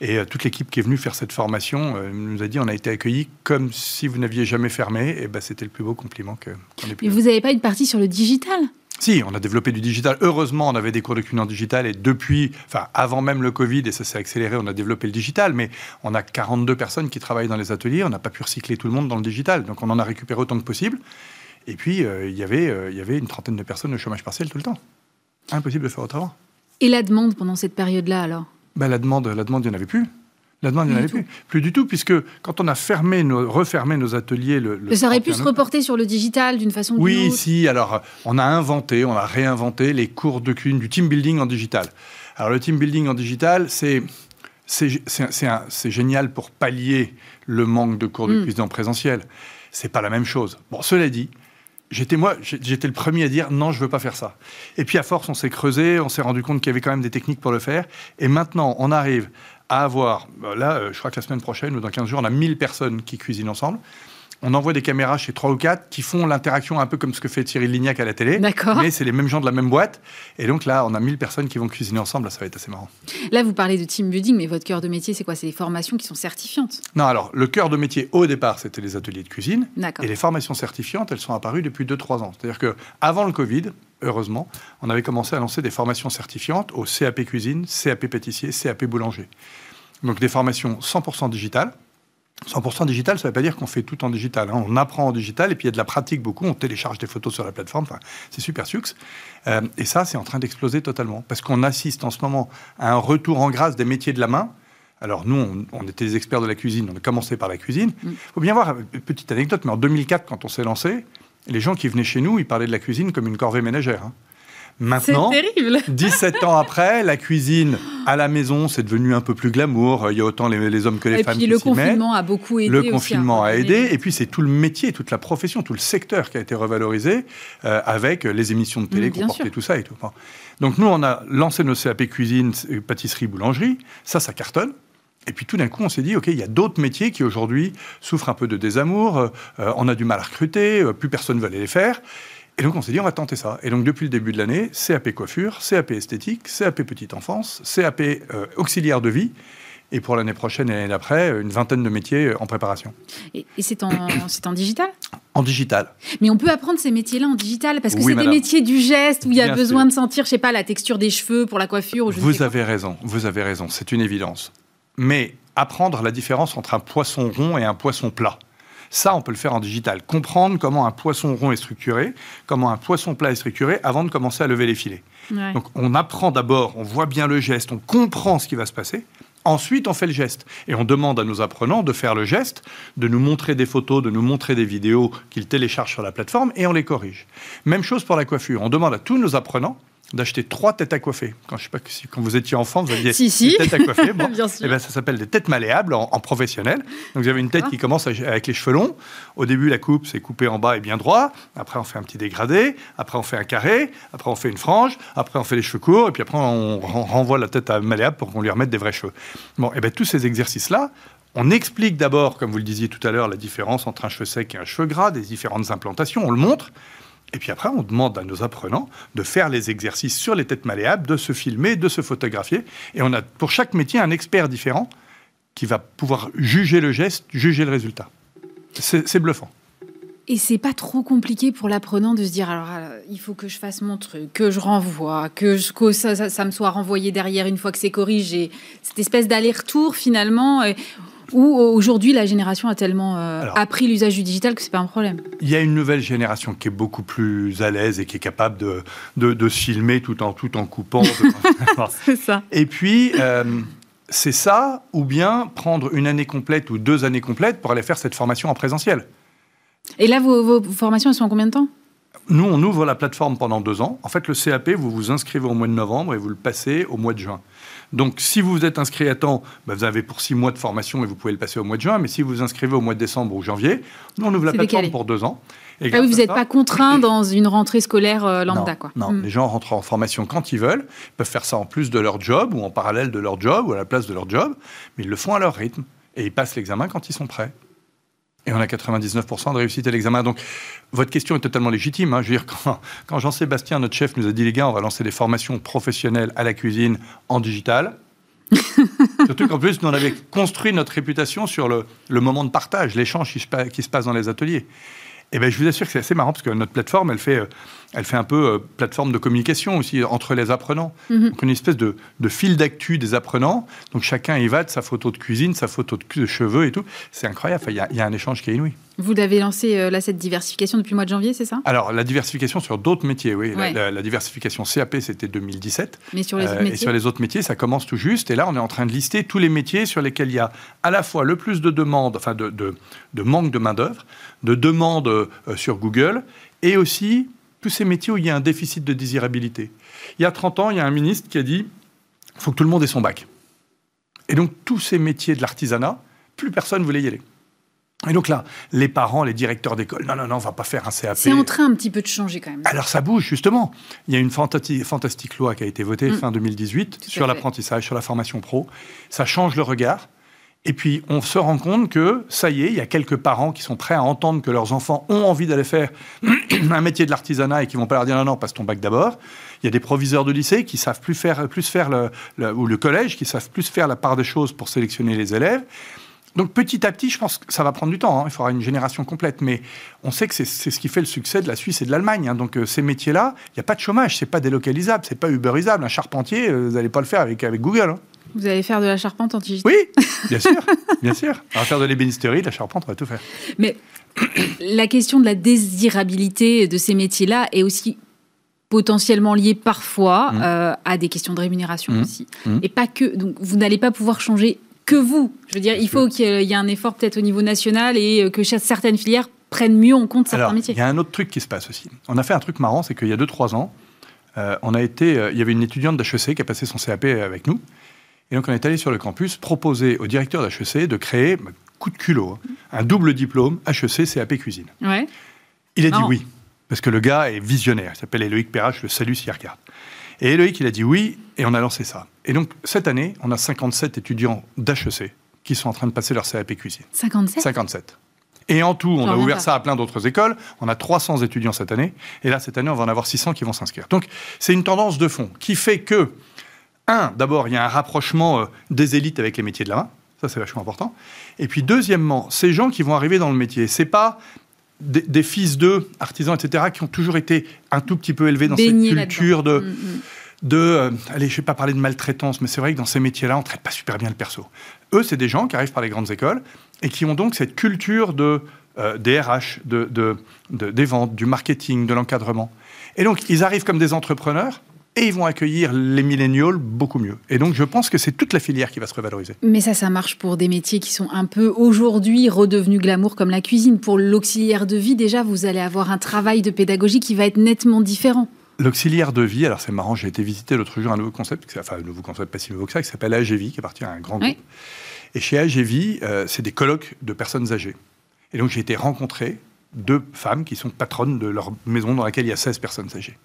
F: Et euh, toute l'équipe qui est venue faire cette formation euh, nous a dit on a été accueillis comme si vous n'aviez jamais fermé. Et ben, c'était le plus beau compliment qu'on ait pu.
A: Mais vous n'avez pas une partie sur le digital?
F: Si, on a développé du digital. Heureusement, on avait des cours de cuisine en digital et depuis, enfin avant même le Covid, et ça s'est accéléré, on a développé le digital. Mais on a 42 personnes qui travaillent dans les ateliers. On n'a pas pu recycler tout le monde dans le digital. Donc on en a récupéré autant que possible. Et puis, euh, y euh, il y avait une trentaine de personnes au chômage partiel tout le temps. Impossible de faire autrement.
A: Et la demande pendant cette période-là alors?
F: Ben, La demande, la demande, il n'y en avait plus. La demande, il n'y en avait plus. Plus du tout, puisque quand on a fermé nos, refermé nos ateliers... Le,
A: ça aurait pu se reporter sur le digital d'une façon ou
F: d'une autre Oui, si. Alors, on a inventé, on a réinventé les cours de cuisine du team building en digital. Alors, le team building en digital, c'est... C'est génial pour pallier le manque de cours de mm. cuisine en présentiel. C'est pas la même chose. Bon, cela dit, j'étais moi, j'étais le premier à dire non, je veux pas faire ça. Et puis à force, on s'est creusé, on s'est rendu compte qu'il y avait quand même des techniques pour le faire. Et maintenant, on arrive à avoir, bah, là, euh, je crois que la semaine prochaine ou dans 15 jours, on a 1000 personnes qui cuisinent ensemble. On envoie des caméras chez 3 ou 4 qui font l'interaction un peu comme ce que fait Thierry Lignac à la télé. Mais c'est les mêmes gens de la même boîte. Et donc là, on a 1000 personnes qui vont cuisiner ensemble. ça va être assez marrant.
A: Là, vous parlez de team building, mais votre cœur de métier, c'est quoi? C'est des formations qui sont certifiantes
F: Non, alors, le cœur de métier, au départ, c'était les ateliers de cuisine. Et les formations certifiantes, elles sont apparues depuis 2-3 ans. C'est-à-dire qu'avant le Covid, heureusement, on avait commencé à lancer des formations certifiantes au CAP cuisine, CAP pâtissier, CAP boulanger. Donc des formations 100% digitales. 100% digital, ça ne veut pas dire qu'on fait tout en digital. Hein. On apprend en digital et puis il y a de la pratique beaucoup. On télécharge des photos sur la plateforme. c'est super sucre. Euh, et ça, c'est en train d'exploser totalement. Parce qu'on assiste en ce moment à un retour en grâce des métiers de la main. Alors nous, on, était des experts de la cuisine. On a commencé par la cuisine. Il mm. faut bien voir, une petite anecdote, mais en 2004, quand on s'est lancé, les gens qui venaient chez nous, ils parlaient de la cuisine comme une corvée ménagère. Hein. Maintenant, 17 ans après, la cuisine à la maison, c'est devenu un peu plus glamour. Il y a autant les, hommes que les femmes qui
A: s'y mettent. Le confinement a beaucoup aidé.
F: Le confinement a aidé. Et puis, c'est tout le métier, toute la profession, tout le secteur qui a été revalorisé euh, avec les émissions de télé qui portaient tout ça et tout. Donc, nous, on a lancé nos CAP cuisine, pâtisserie, boulangerie. Ça, ça cartonne. Et puis tout d'un coup, on s'est dit, OK, il y a d'autres métiers qui aujourd'hui souffrent un peu de désamour, euh, on a du mal à recruter, euh, plus personne ne veut aller les faire. Et donc on s'est dit, on va tenter ça. Et donc depuis le début de l'année, CAP coiffure, CAP esthétique, CAP petite enfance, CAP euh, auxiliaire de vie. et pour l'année prochaine et l'année d'après, une vingtaine de métiers en préparation.
A: Et, c'est en, en, digital?
F: En digital.
A: Mais on peut apprendre ces métiers-là en digital parce que c'est des métiers du geste où il y a besoin de sentir, je sais pas, la texture des cheveux pour la coiffure.
F: vous avez raison, vous avez raison, c'est une évidence. Mais apprendre la différence entre un poisson rond et un poisson plat. Ça, on peut le faire en digital. Comprendre comment un poisson rond est structuré, comment un poisson plat est structuré avant de commencer à lever les filets. Donc on apprend d'abord, on voit bien le geste, on comprend ce qui va se passer. Ensuite, on fait le geste. Et on demande à nos apprenants de faire le geste, de nous montrer des photos, de nous montrer des vidéos qu'ils téléchargent sur la plateforme et on les corrige. Même chose pour la coiffure. On demande à tous nos apprenants d'acheter trois têtes à coiffer. Quand, je sais pas, quand vous étiez enfant, vous aviez
A: si, si.
F: des têtes à coiffer. Bon, Bien sûr. Et eh ben, ça s'appelle des têtes malléables en, professionnel. Donc vous avez une tête qui commence avec les cheveux longs. Au début, la coupe, c'est coupé en bas et bien droit. Après, on fait un petit dégradé. Après, on fait un carré. Après, on fait une frange. Après, on fait les cheveux courts. Et puis après, on renvoie la tête à malléable pour qu'on lui remette des vrais cheveux. Bon, et eh ben, tous ces exercices-là, on explique d'abord, comme vous le disiez tout à l'heure, la différence entre un cheveu sec et un cheveu gras, des différentes implantations. On le montre. Et puis après, on demande à nos apprenants de faire les exercices sur les têtes malléables, de se filmer, de se photographier. Et on a pour chaque métier un expert différent qui va pouvoir juger le geste, juger le résultat. C'est bluffant.
A: Et c'est pas trop compliqué pour l'apprenant de se dire alors euh, il faut que je fasse mon truc, que je renvoie, que, ça, ça, me soit renvoyé derrière une fois que c'est corrigé. Cette espèce d'aller-retour finalement. Ou aujourd'hui, la génération a tellement euh, appris l'usage du digital que c'est pas un problème.
F: Il y a une nouvelle génération qui est beaucoup plus à l'aise et qui est capable de, de, se filmer tout en, tout en coupant.
A: c'est ça.
F: Et puis, euh, c'est ça, ou bien prendre une année complète ou deux années complètes pour aller faire cette formation en présentiel.
A: Et là, vos, vos formations, elles sont en combien de temps?
F: Nous, on ouvre la plateforme pendant deux ans. En fait, le CAP, vous vous inscrivez au mois de novembre et vous le passez au mois de juin. Donc, si vous vous êtes inscrit à temps, bah, vous avez pour six mois de formation et vous pouvez le passer au mois de juin. Mais si vous vous inscrivez au mois de décembre ou janvier, nous, on ouvre la plateforme pour deux ans.
A: Et ah oui, vous n'êtes pas contraint dans une rentrée scolaire euh, lambda.
F: Non,
A: quoi.
F: non hmm. les gens rentrent en formation quand ils veulent, ils peuvent faire ça en plus de leur job ou en parallèle de leur job ou à la place de leur job, mais ils le font à leur rythme et ils passent l'examen quand ils sont prêts et on a 99% de réussite à l'examen. Donc, votre question est totalement légitime. Hein. Je veux dire, quand, Jean-Sébastien, notre chef, nous a dit, les gars, on va lancer des formations professionnelles à la cuisine en digital, Surtout qu'en plus, nous, on avait construit notre réputation sur le, moment de partage, l'échange qui, qui, se passe dans les ateliers. Et eh bien, je vous assure que c'est assez marrant parce que notre plateforme, elle fait, euh, elle fait un peu euh, plateforme de communication aussi entre les apprenants. Mhm. Donc, une espèce de, de fil d'actu des apprenants. Donc, chacun y va de sa photo de cuisine, sa photo de, cheveux et tout. C'est incroyable. Il y, y, a un échange qui est inouï.
A: Vous l'avez lancé, euh, là, cette diversification depuis le mois de janvier, c'est ça?
F: Alors, la diversification sur d'autres métiers, oui. La, diversification CAP, c'était 2017.
A: Mais sur les autres métiers
F: Et sur les autres métiers, ça commence tout juste. Et là, on est en train de lister tous les métiers sur lesquels il y a à la fois le plus de demandes, enfin, de, de, de manque de main-d'œuvre, de demandes euh, sur Google, et aussi tous ces métiers où il y a un déficit de désirabilité. Il y a 30 ans, il y a un ministre qui a dit il faut que tout le monde ait son bac. Et donc, tous ces métiers de l'artisanat, plus personne voulait y aller. Et donc là, les parents, les directeurs d'école, non, non, non, on va pas faire un CAP.
A: C'est en train un petit peu de changer quand même.
F: Alors ça bouge justement. Il y a une fantastique loi qui a été votée mm. fin 2018 sur l'apprentissage, sur la formation pro. Ça change le regard. Et puis, on se rend compte que, ça y est, il y a quelques parents qui sont prêts à entendre que leurs enfants ont envie d'aller faire un métier de l'artisanat et qui vont pas leur dire non, non, passe ton bac d'abord. Il y a des proviseurs de lycée qui savent plus faire, plus faire le, ou le collège, qui savent plus faire la part des choses pour sélectionner les élèves. Donc petit à petit, je pense que ça va prendre du temps. Hein. Il faudra une génération complète, mais on sait que c'est ce qui fait le succès de la Suisse et de l'Allemagne. Hein. Donc euh, ces métiers-là, il n'y a pas de chômage, c'est pas délocalisable, c'est pas uberisable. Un charpentier, euh, vous n'allez pas le faire avec, avec Google. Hein.
A: Vous allez faire de la charpente en digital
F: Oui, bien sûr, bien sûr. On va faire de l'ébénisterie, de la charpente, on va tout faire.
A: Mais la question de la désirabilité de ces métiers-là est aussi potentiellement liée parfois mmh. euh, à des questions de rémunération mmh. aussi. Mmh. Et pas que. Donc vous n'allez pas pouvoir changer que vous. Je veux dire, il faut qu'il y ait un effort peut-être au niveau national et euh, que certaines filières prennent mieux en compte certains métiers.
F: Il y a un autre truc qui se passe aussi. On a fait un truc marrant, c'est qu'il y a 2-3 ans, euh, on a été, euh, il y avait une étudiante d'HEC qui a passé son CAP avec nous. Et donc on est allé sur le campus proposer au directeur d'HEC de créer, bah, coup de culot, hein, un double diplôme HEC CAP cuisine.
A: Ouais.
F: Il a dit oui, parce que le gars est visionnaire. Il s'appelle Éloïc Perrache, le salut s'il regarde. Et Éloïc, il a dit oui, et on a lancé ça. Et donc, cette année, on a 57 étudiants d'HEC qui sont en train de passer leur CAP cuisine.
A: 57
F: 57. Et en tout, on a ouvert ça à plein d'autres écoles. On a 300 étudiants cette année. Et là, cette année, on va en avoir 600 qui vont s'inscrire. Donc, c'est une tendance de fond qui fait que un, d'abord, il y a un rapprochement euh, des élites avec les métiers de la main. Ça, c'est vachement important. Et puis, deuxièmement, ces gens qui vont arriver dans le métier, c'est pas des, fils d'eux, artisans, etc., qui ont toujours été un tout petit peu élevés dans cette culture de. Mm, mm. de euh, allez, je ne vais pas parler de maltraitance, mais c'est vrai que dans ces métiers-là, on ne traite pas super bien le perso. Eux, c'est des gens qui arrivent par les grandes écoles et qui ont donc cette culture de, euh, des RH, de, de, des ventes, du marketing, de l'encadrement. Et donc, ils arrivent comme des entrepreneurs et ils vont accueillir les millénials beaucoup mieux. Et donc, je pense que c'est toute la filière qui va se revaloriser.
A: Mais ça, ça marche pour des métiers qui sont un peu aujourd'hui redevenus glamour comme la cuisine. Pour l'auxiliaire de vie, déjà, vous allez avoir un travail de pédagogie qui va être nettement différent.
F: L'auxiliaire de vie, alors c'est marrant, j'ai été visiter l'autre jour un nouveau concept, enfin un nouveau concept pas si nouveau que ça, qui s'appelle AGV, qui appartient à un grand groupe. Et chez AGV, euh, c'est des colloques de personnes âgées. Et donc j'ai été rencontrer deux femmes qui sont patronnes de leur maison dans laquelle il y a 16 personnes âgées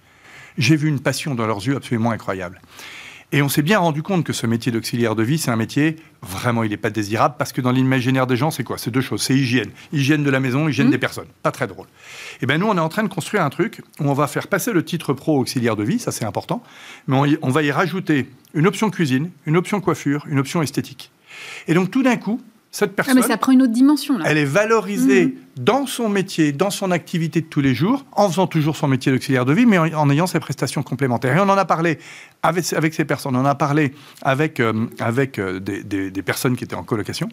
F: j'ai vu une passion dans leurs yeux absolument incroyable. Et on s'est bien rendu compte que ce métier d'auxiliaire de vie, c'est un métier, vraiment, il n'est pas désirable, parce que dans l'imaginaire des gens, c'est quoi? C'est deux choses. C'est hygiène. Hygiène de la maison, hygiène mmh. des personnes. Pas très drôle. Et eh bien nous, on est en train de construire un truc où on va faire passer le titre pro auxiliaire de vie, ça c'est important, mais on va y rajouter une option cuisine, une option coiffure, une option esthétique. Et donc tout d'un coup, cette ah, personne.
A: mais ça prend une autre dimension, là.
F: Elle est valorisée mmh. dans son métier, dans son activité de tous les jours, en faisant toujours son métier d'auxiliaire de vie, mais en, ayant ses prestations complémentaires. Et on en a parlé avec, avec ces personnes, on en a parlé avec, euh, avec euh, des, des, personnes qui étaient en colocation.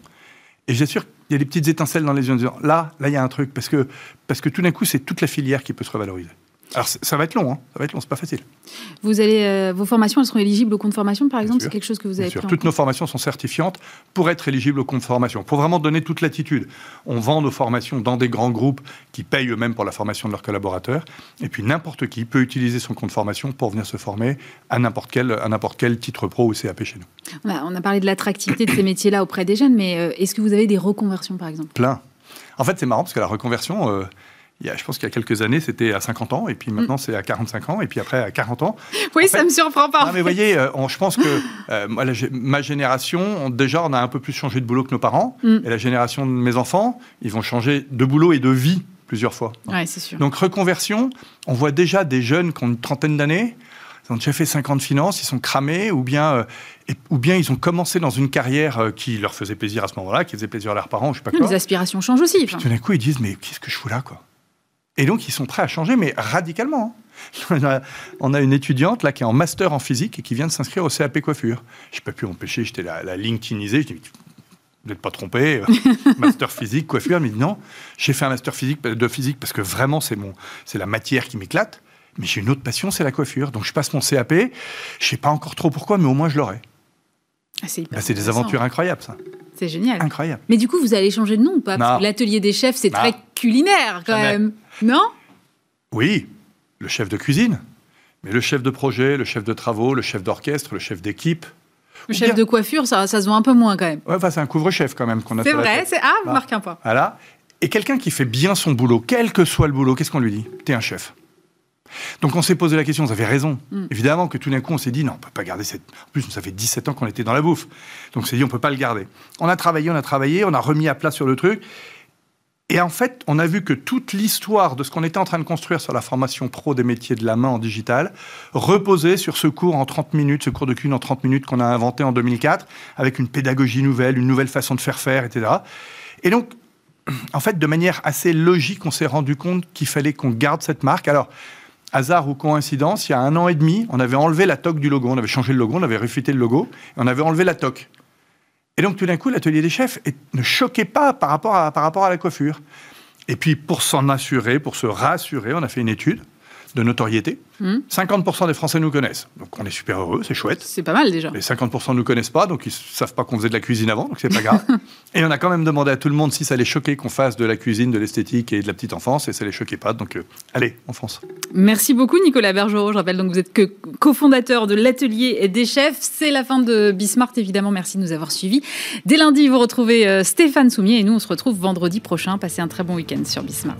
F: Et j'assure qu'il y a des petites étincelles dans les yeux en disant là, là, il y a un truc, parce que, parce que tout d'un coup, c'est toute la filière qui peut se revaloriser. Alors ça va être long, hein. ça va être long, c'est pas facile.
A: Vous allez, euh, vos formations, elles seront éligibles au compte formation, par exemple, c'est quelque chose que vous avez.
F: Sûr. Toutes nos formations sont certifiantes pour être éligibles au compte formation, pour vraiment donner toute l'attitude. On vend nos formations dans des grands groupes qui payent eux-mêmes pour la formation de leurs collaborateurs, et puis n'importe qui peut utiliser son compte formation pour venir se former à n'importe quel, à n'importe quel titre pro ou CAP chez nous.
A: On a, parlé de l'attractivité de ces métiers-là auprès des jeunes, mais euh, est-ce que vous avez des reconversions, par exemple?
F: Plein. En fait, c'est marrant parce que la reconversion. Euh, je pense qu'il y a quelques années, c'était à 50 ans, et puis maintenant, mm. c'est à 45 ans, et puis après, à 40 ans.
A: Oui, ça ne me surprend pas.
F: Non, mais vous voyez, euh, je pense que euh, ma génération, déjà, on a un peu plus changé de boulot que nos parents, mm. et la génération de mes enfants, ils vont changer de boulot et de vie plusieurs fois.
A: Ouais, c'est sûr.
F: Donc, reconversion, on voit déjà des jeunes qui ont une trentaine d'années, ils ont déjà fait 50 de finance, ils sont cramés, ou bien, euh, ou bien ils ont commencé dans une carrière qui leur faisait plaisir à ce moment-là, qui faisait plaisir à leurs parents, je sais pas quoi.
A: Les aspirations changent aussi.
F: Puis tout d'un coup, ils disent, mais qu'est-ce que je fous là, quoi? Et donc, ils sont prêts à changer, mais radicalement. Hein. On a une étudiante là qui est en master en physique et qui vient de s'inscrire au CAP coiffure. Je n'ai pas pu empêcher, j'étais la, la LinkedInisée. Je dis, vous n'êtes pas trompé, euh, master physique, coiffure. Elle me dit non, j'ai fait un master physique de physique parce que vraiment c'est mon, c'est la matière qui m'éclate. Mais j'ai une autre passion, c'est la coiffure. Donc je passe mon CAP. Je sais pas encore trop pourquoi, mais au moins je l'aurai. Ah, c'est bah, des aventures incroyables, ça.
A: C'est génial.
F: Incroyable.
A: Mais du coup, vous allez changer de nom ou pas? Parce que l'atelier des chefs, c'est très culinaire quand même. Non?
F: Oui, le chef de cuisine. Mais le chef de projet, le chef de travaux, le chef d'orchestre, le chef d'équipe.
A: Le chef de coiffure, ça, ça se voit un peu moins quand même.
F: Ouais, enfin, c'est un couvre-chef quand même qu'on a
A: C'est vrai, c'est. Ah, vous marquez un point.
F: Voilà. Et quelqu'un qui fait bien son boulot, quel que soit le boulot, qu'est-ce qu'on lui dit? T'es un chef. Donc on s'est posé la question, vous avez raison. Mm. Évidemment que tout d'un coup on s'est dit non, on peut pas garder cette. En plus, ça fait 17 ans qu'on était dans la bouffe. Donc on s'est dit on peut pas le garder. On a travaillé, on a travaillé, on a remis à plat sur le truc. Et en fait, on a vu que toute l'histoire de ce qu'on était en train de construire sur la formation pro des métiers de la main en digital reposait sur ce cours en 30 minutes, ce cours de cuisine en 30 minutes qu'on a inventé en 2004, avec une pédagogie nouvelle, une nouvelle façon de faire faire, etc. Et donc, en fait, de manière assez logique, on s'est rendu compte qu'il fallait qu'on garde cette marque. Alors, hasard ou coïncidence, il y a un an et demi, on avait enlevé la toque du logo, on avait changé le logo, on avait refité le logo, et on avait enlevé la toque. Et donc tout d'un coup, l'atelier des chefs ne choquait pas par rapport à, par rapport à la coiffure. Et puis pour s'en assurer, pour se rassurer, on a fait une étude de notoriété. 50% hmm. des Français nous connaissent. Donc on est super heureux, c'est chouette.
A: C'est pas mal déjà.
F: Les 50% ne nous connaissent pas, donc ils savent pas qu'on faisait de la cuisine avant, donc c'est pas grave. et on a quand même demandé à tout le monde si ça les choquait qu'on fasse de la cuisine, de l'esthétique et de la petite enfance, et ça les choquait pas. Donc euh, allez, en France.
A: Merci beaucoup Nicolas Bergerot. Je rappelle donc que vous êtes que cofondateur de l'atelier des chefs. C'est la fin de Bismart, évidemment. Merci de nous avoir suivis. Dès lundi, vous retrouvez euh, Stéphane Soumier et nous on se retrouve vendredi prochain. Passez un très bon week-end sur Bismart.